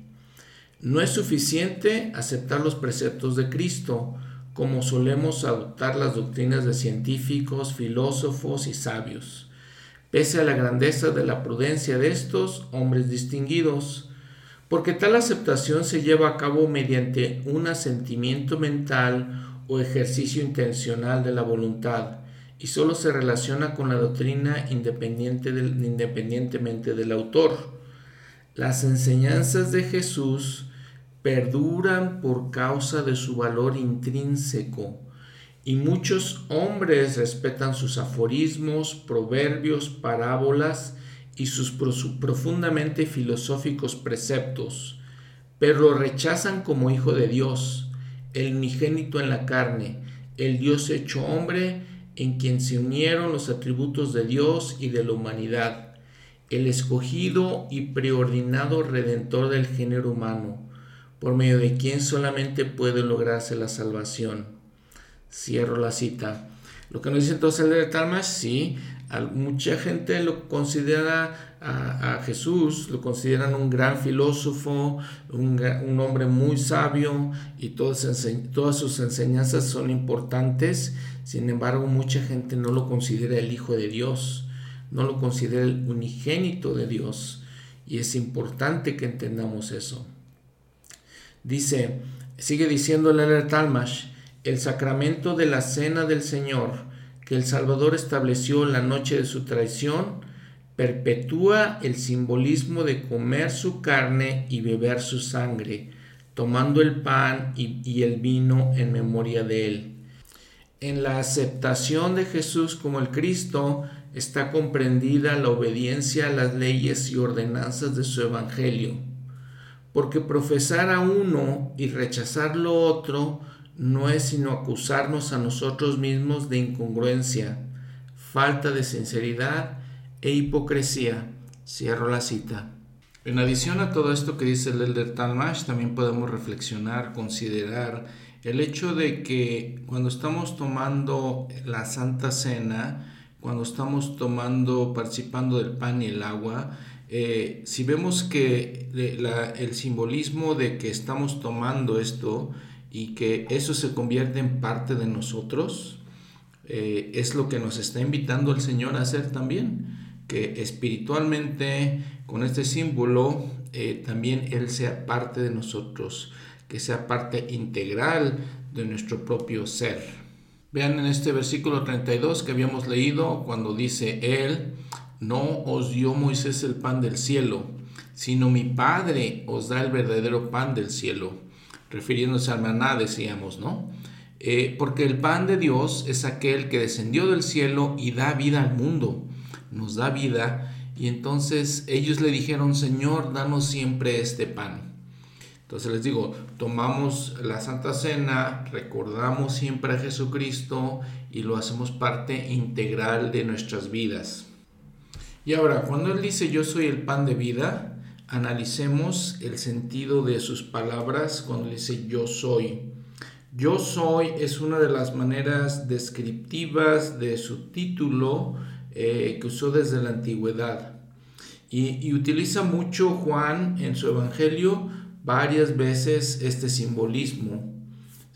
No es suficiente aceptar los preceptos de Cristo, como solemos adoptar las doctrinas de científicos, filósofos y sabios. Pese a la grandeza de la prudencia de estos hombres distinguidos, porque tal aceptación se lleva a cabo mediante un asentimiento mental o ejercicio intencional de la voluntad, y solo se relaciona con la doctrina independientemente del autor. Las enseñanzas de Jesús perduran por causa de su valor intrínseco y muchos hombres respetan sus aforismos, proverbios, parábolas y sus profundamente filosóficos preceptos, pero lo rechazan como hijo de Dios, el unigénito en la carne, el Dios hecho hombre en quien se unieron los atributos de Dios y de la humanidad, el escogido y preordinado redentor del género humano, por medio de quien solamente puede lograrse la salvación. Cierro la cita. Lo que nos dice entonces el de Talmas, sí, mucha gente lo considera a, Jesús, lo consideran un gran filósofo, un, hombre muy sabio y todas sus enseñanzas son importantes. Sin embargo, mucha gente no lo considera el Hijo de Dios, no lo considera el unigénito de Dios. Y es importante que entendamos eso. Dice, sigue diciendo el Talmash, el sacramento de la cena del Señor que el Salvador estableció en la noche de su traición, perpetúa el simbolismo de comer su carne y beber su sangre, tomando el pan y, el vino en memoria de él. En la aceptación de Jesús como el Cristo está comprendida la obediencia a las leyes y ordenanzas de su Evangelio, porque profesar a uno y rechazar lo otro no es sino acusarnos a nosotros mismos de incongruencia, falta de sinceridad e hipocresía. Cierro la cita. En adición a todo esto que dice el Elder Talmash, también podemos reflexionar, considerar el hecho de que cuando estamos tomando la Santa Cena, cuando estamos tomando, participando del pan y el agua, eh, si vemos que el simbolismo de que estamos tomando esto y que eso se convierte en parte de nosotros, eh, es lo que nos está invitando el Señor a hacer también, que espiritualmente con este símbolo eh, también Él sea parte de nosotros, que sea parte integral de nuestro propio ser. Vean en este versículo 32 que habíamos leído cuando dice Él, no os dio Moisés el pan del cielo, sino mi Padre os da el verdadero pan del cielo, refiriéndose al maná, decíamos, ¿no? Eh, porque el pan de Dios es aquel que descendió del cielo y da vida al mundo, nos da vida, y entonces ellos le dijeron, Señor, danos siempre este pan. Entonces les digo, tomamos la Santa Cena, recordamos siempre a Jesucristo y lo hacemos parte integral de nuestras vidas. Y ahora, cuando Él dice yo soy el pan de vida, analicemos el sentido de sus palabras cuando dice yo soy. Yo soy es una de las maneras descriptivas de su título eh, que usó desde la antigüedad. Y, y utiliza mucho Juan en su evangelio varias veces este simbolismo.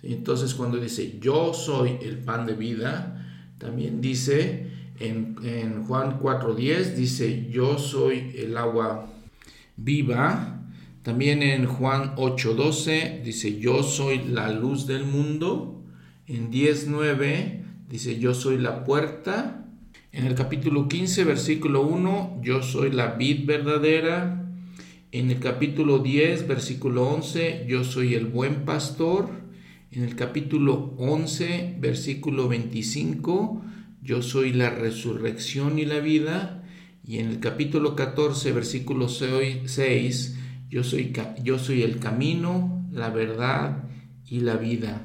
Entonces cuando dice yo soy el pan de vida, también dice en, en Juan 4.10, dice yo soy el agua viva. También en Juan 8:12 dice, yo soy la luz del mundo. En 10:9 dice, yo soy la puerta. En el capítulo 15, versículo 1, yo soy la vid verdadera. En el capítulo 10, versículo 11, yo soy el buen pastor. En el capítulo 11, versículo 25, yo soy la resurrección y la vida. Y en el capítulo 14, versículo 6, yo soy, yo soy el camino, la verdad y la vida.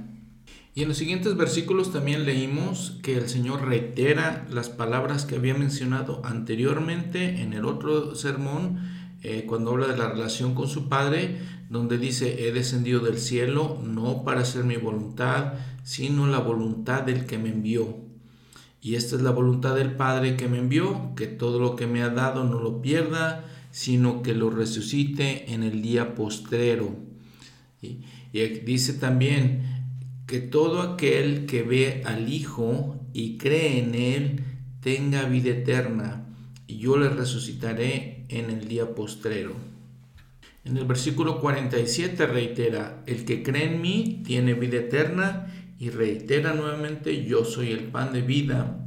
Y en los siguientes versículos también leímos que el Señor reitera las palabras que había mencionado anteriormente en el otro sermón, eh, cuando habla de la relación con su Padre, donde dice, he descendido del cielo no para hacer mi voluntad, sino la voluntad del que me envió. Y esta es la voluntad del Padre que me envió, que todo lo que me ha dado no lo pierda, sino que lo resucite en el día postrero. Y, dice también que todo aquel que ve al Hijo y cree en Él tenga vida eterna, y yo le resucitaré en el día postrero. En el versículo 47 reitera, el que cree en mí tiene vida eterna y reitera nuevamente, yo soy el pan de vida.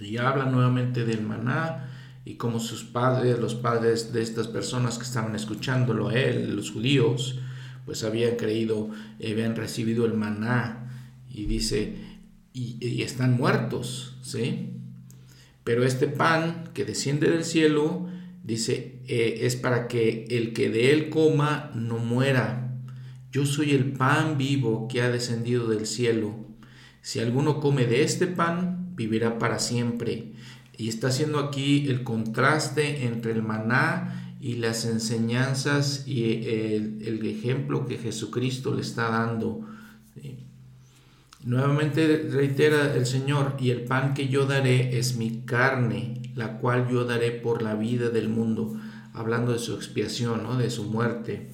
Y habla nuevamente del maná y como sus padres, los padres de estas personas que estaban escuchándolo él, los judíos, pues habían creído, habían recibido el maná y dice, y, están muertos, ¿sí? Pero este pan que desciende del cielo, dice, eh, es para que el que de él coma no muera. Yo soy el pan vivo que ha descendido del cielo. Si alguno come de este pan, vivirá para siempre. Y está haciendo aquí el contraste entre el maná y las enseñanzas y el, ejemplo que Jesucristo le está dando. Nuevamente reitera el Señor, y el pan que yo daré es mi carne, la cual yo daré por la vida del mundo, hablando de su expiación, ¿no? de su muerte.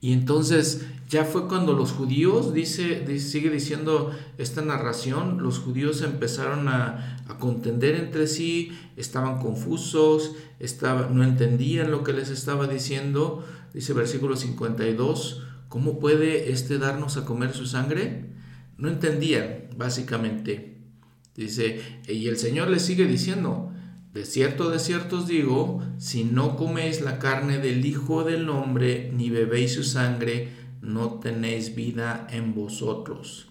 Y entonces ya fue cuando los judíos, dice, sigue diciendo esta narración, los judíos empezaron a, contender entre sí, estaban confusos, no entendían lo que les estaba diciendo. Dice versículo 52, ¿cómo puede este darnos a comer su sangre? No entendían, básicamente. Dice, y el Señor les sigue diciendo, de cierto, de cierto os digo, si no coméis la carne del Hijo del Hombre, ni bebéis su sangre, no tenéis vida en vosotros.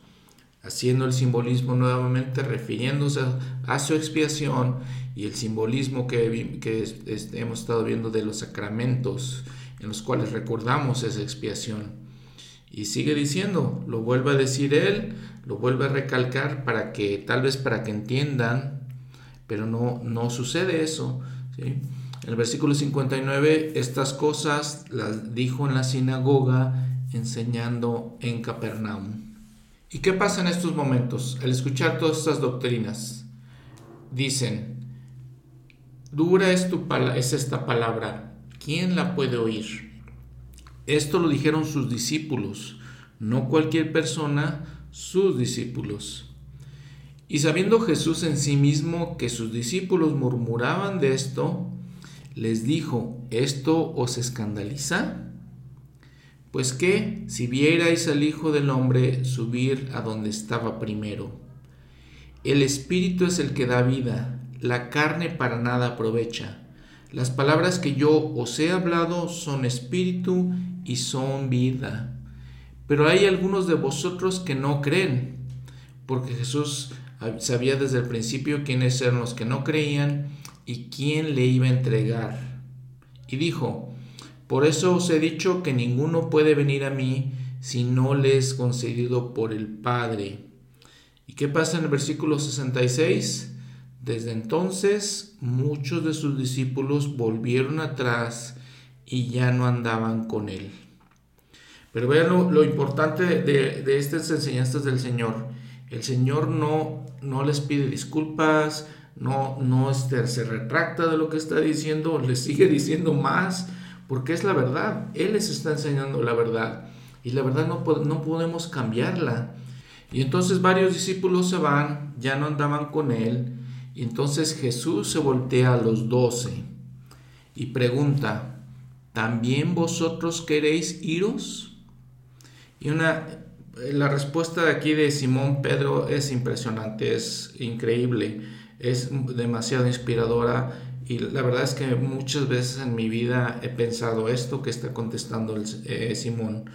Haciendo el simbolismo nuevamente, refiriéndose a su expiación y el simbolismo que, hemos estado viendo de los sacramentos, en los cuales recordamos esa expiación. Y sigue diciendo, lo vuelve a decir él, lo vuelve a recalcar para que, tal vez para que entiendan pero no, no sucede eso. En el versículo 59, estas cosas las dijo en la sinagoga enseñando en Capernaum. ¿Y qué pasa en estos momentos? Al escuchar todas estas doctrinas, dicen, dura es, tu es esta palabra, ¿quién la puede oír? Esto lo dijeron sus discípulos, no cualquier persona, sus discípulos. Y sabiendo Jesús en sí mismo que sus discípulos murmuraban de esto, les dijo, ¿esto os escandaliza? Pues que si vierais al Hijo del Hombre subir a donde estaba primero. El Espíritu es el que da vida, la carne para nada aprovecha. Las palabras que yo os he hablado son espíritu y son vida. Pero hay algunos de vosotros que no creen, porque Jesús sabía desde el principio quiénes eran los que no creían y quién le iba a entregar. Y dijo, por eso os he dicho que ninguno puede venir a mí si no le es concedido por el Padre. ¿Y qué pasa en el versículo 66? Desde entonces muchos de sus discípulos volvieron atrás y ya no andaban con él. Pero vean lo, importante de, estas enseñanzas del Señor. El Señor no, no les pide disculpas, no, no este, se retracta de lo que está diciendo, [laughs] les sigue diciendo más, porque es la verdad. Él les está enseñando la verdad y la verdad no, no podemos cambiarla. Y entonces varios discípulos se van, ya no andaban con él y entonces Jesús se voltea a los doce y pregunta, ¿también vosotros queréis iros? Y una, la respuesta aquí de Simón Pedro es impresionante, es increíble, es demasiado inspiradora y la verdad es que muchas veces en mi vida he pensado esto que está contestando eh, Simón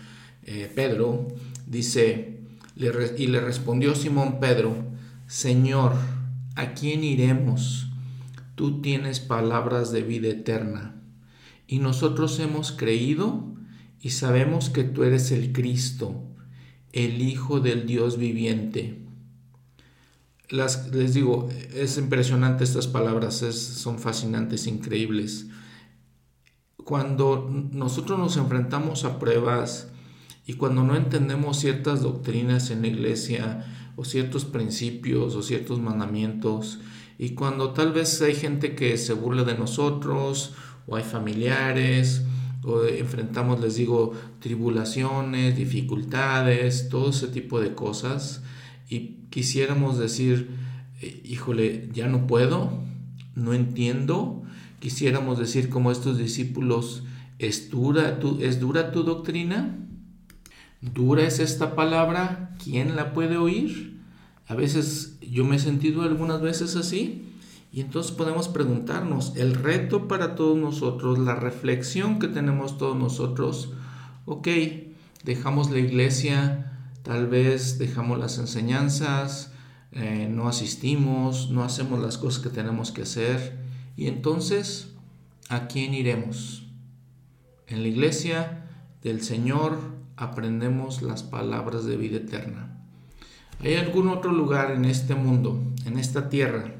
eh, Pedro. Dice, y le respondió Simón Pedro, Señor, ¿A quién iremos? Tú tienes palabras de vida eterna. Y nosotros hemos creído y sabemos que tú eres el Cristo, el Hijo del Dios viviente. Las, les digo, es impresionante estas palabras, son fascinantes, increíbles. Cuando nosotros nos enfrentamos a pruebas y cuando no entendemos ciertas doctrinas en la iglesia, o ciertos principios o ciertos mandamientos. Y cuando tal vez hay gente que se burla de nosotros o hay familiares enfrentamos, les digo, tribulaciones, dificultades, todo ese tipo de cosas y quisiéramos decir, eh, híjole, ya no puedo, no entiendo, quisiéramos decir como estos discípulos, ¿es dura tu, ¿es dura tu doctrina? ¿Dura es esta palabra? ¿Quién la puede oír? A veces yo me he sentido algunas veces así y entonces podemos preguntarnos, el reto para todos nosotros, la reflexión que tenemos todos nosotros, ok, dejamos la iglesia, tal vez dejamos las enseñanzas, eh, no asistimos, no hacemos las cosas que tenemos que hacer y entonces, ¿a quién iremos? En la iglesia del Señor aprendemos las palabras de vida eterna. ¿Hay algún otro lugar en este mundo, en esta tierra,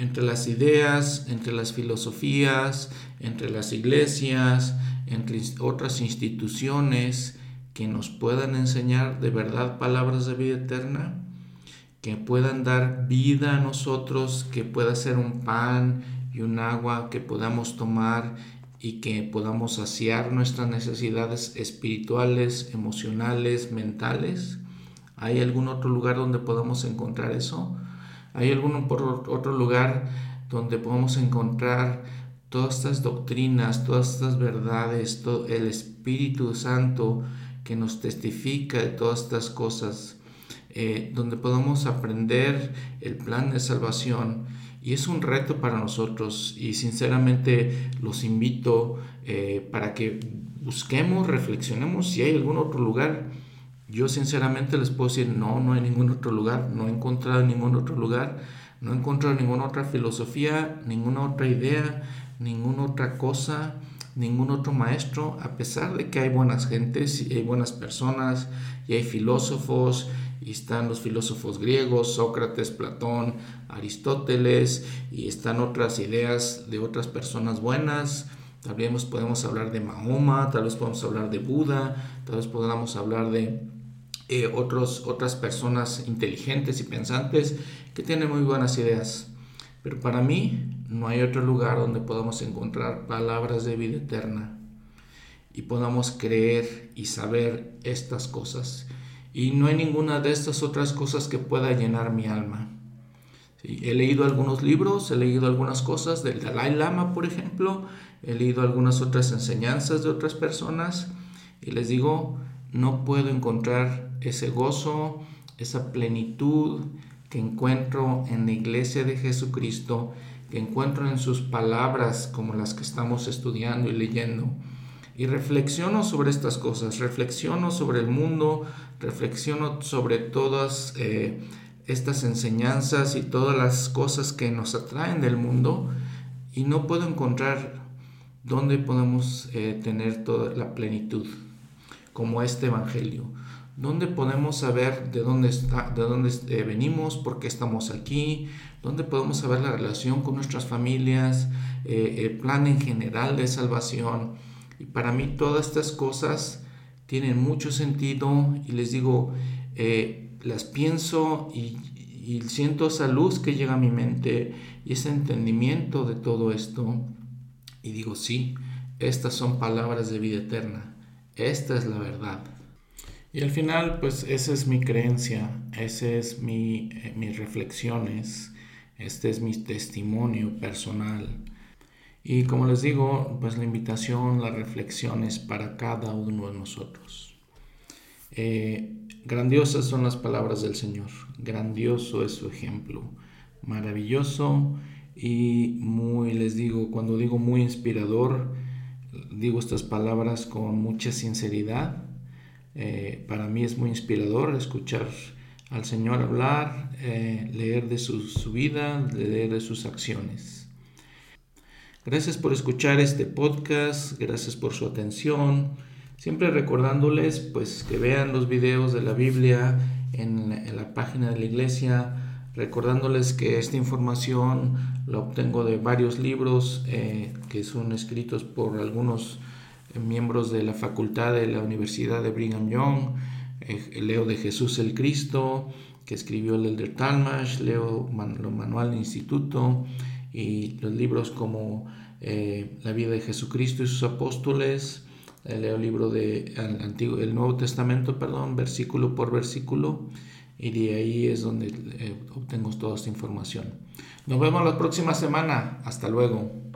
entre las ideas, entre las filosofías, entre las iglesias, entre otras instituciones que nos puedan enseñar de verdad palabras de vida eterna? Que puedan dar vida a nosotros, que pueda ser un pan y un agua que podamos tomar y que podamos saciar nuestras necesidades espirituales, emocionales, mentales. ¿Hay algún otro lugar donde podamos encontrar eso? ¿Hay algún otro lugar donde podamos encontrar todas estas doctrinas, todas estas verdades, todo el Espíritu Santo que nos testifica de todas estas cosas, eh, donde podamos aprender el plan de salvación? Y es un reto para nosotros y sinceramente los invito eh, para que busquemos, reflexionemos si hay algún otro lugar. Yo sinceramente les puedo decir, no, no hay ningún otro lugar, no he encontrado ningún otro lugar, no he encontrado ninguna otra filosofía, ninguna otra idea, ninguna otra cosa, ningún otro maestro, a pesar de que hay buenas gentes y hay buenas personas y hay filósofos y están los filósofos griegos, Sócrates, Platón, Aristóteles, y están otras ideas de otras personas buenas. Tal vez podemos hablar de Mahoma, tal vez podemos hablar de Buda, tal vez podamos hablar de eh, otros, otras personas inteligentes y pensantes que tienen muy buenas ideas. Pero para mí no hay otro lugar donde podamos encontrar palabras de vida eterna. y podamos creer y saber estas cosas. Y no hay ninguna de estas otras cosas que pueda llenar mi alma. he leído algunos libros, he leído algunas cosas del Dalai Lama, por ejemplo, he leído algunas otras enseñanzas de otras personas y les digo, no puedo encontrar ese gozo, esa plenitud que encuentro en la iglesia de Jesucristo, que encuentro en sus palabras como las que estamos estudiando y leyendo. Y reflexiono sobre estas cosas, reflexiono sobre el mundo, reflexiono sobre todas eh, estas enseñanzas y todas las cosas que nos atraen del mundo y no puedo encontrar dónde podemos eh, tener toda la plenitud como este Evangelio. ¿Dónde podemos saber de dónde, de dónde eh, venimos, por qué estamos aquí? ¿Dónde podemos saber la relación con nuestras familias, eh, el plan en general de salvación? Y para mí todas estas cosas tienen mucho sentido y les digo, eh, las pienso y, y siento esa luz que llega a mi mente y ese entendimiento de todo esto. Y digo, sí, estas son palabras de vida eterna. Esta es la verdad. Y al final, pues esa es mi creencia, ese es mi, eh, mis reflexiones, este es mi testimonio personal. Y como les digo, pues la invitación, la reflexión es para cada uno de nosotros. Eh, grandiosas son las palabras del Señor, grandioso es su ejemplo, maravilloso y muy, les digo, cuando digo muy inspirador, digo estas palabras con mucha sinceridad. Eh, para mí es muy inspirador escuchar al Señor hablar, eh, leer de su, vida, leer de sus acciones. Gracias por escuchar este podcast, gracias por su atención. Siempre recordándoles pues que vean los videos de la Biblia en la página de la iglesia recordándoles que esta información la obtengo de varios libros eh, que son escritos por algunos miembros de la facultad de la Universidad de Brigham Young. Eh, leo de Jesús el Cristo, que escribió el Elder Talmash, leo lo manual del instituto y los libros como La vida de Jesucristo y sus apóstoles. leo el libro del Antiguo, el Nuevo Testamento, perdón, versículo por versículo y de ahí es donde eh, obtengo toda esta información. Nos vemos la próxima semana. Hasta luego.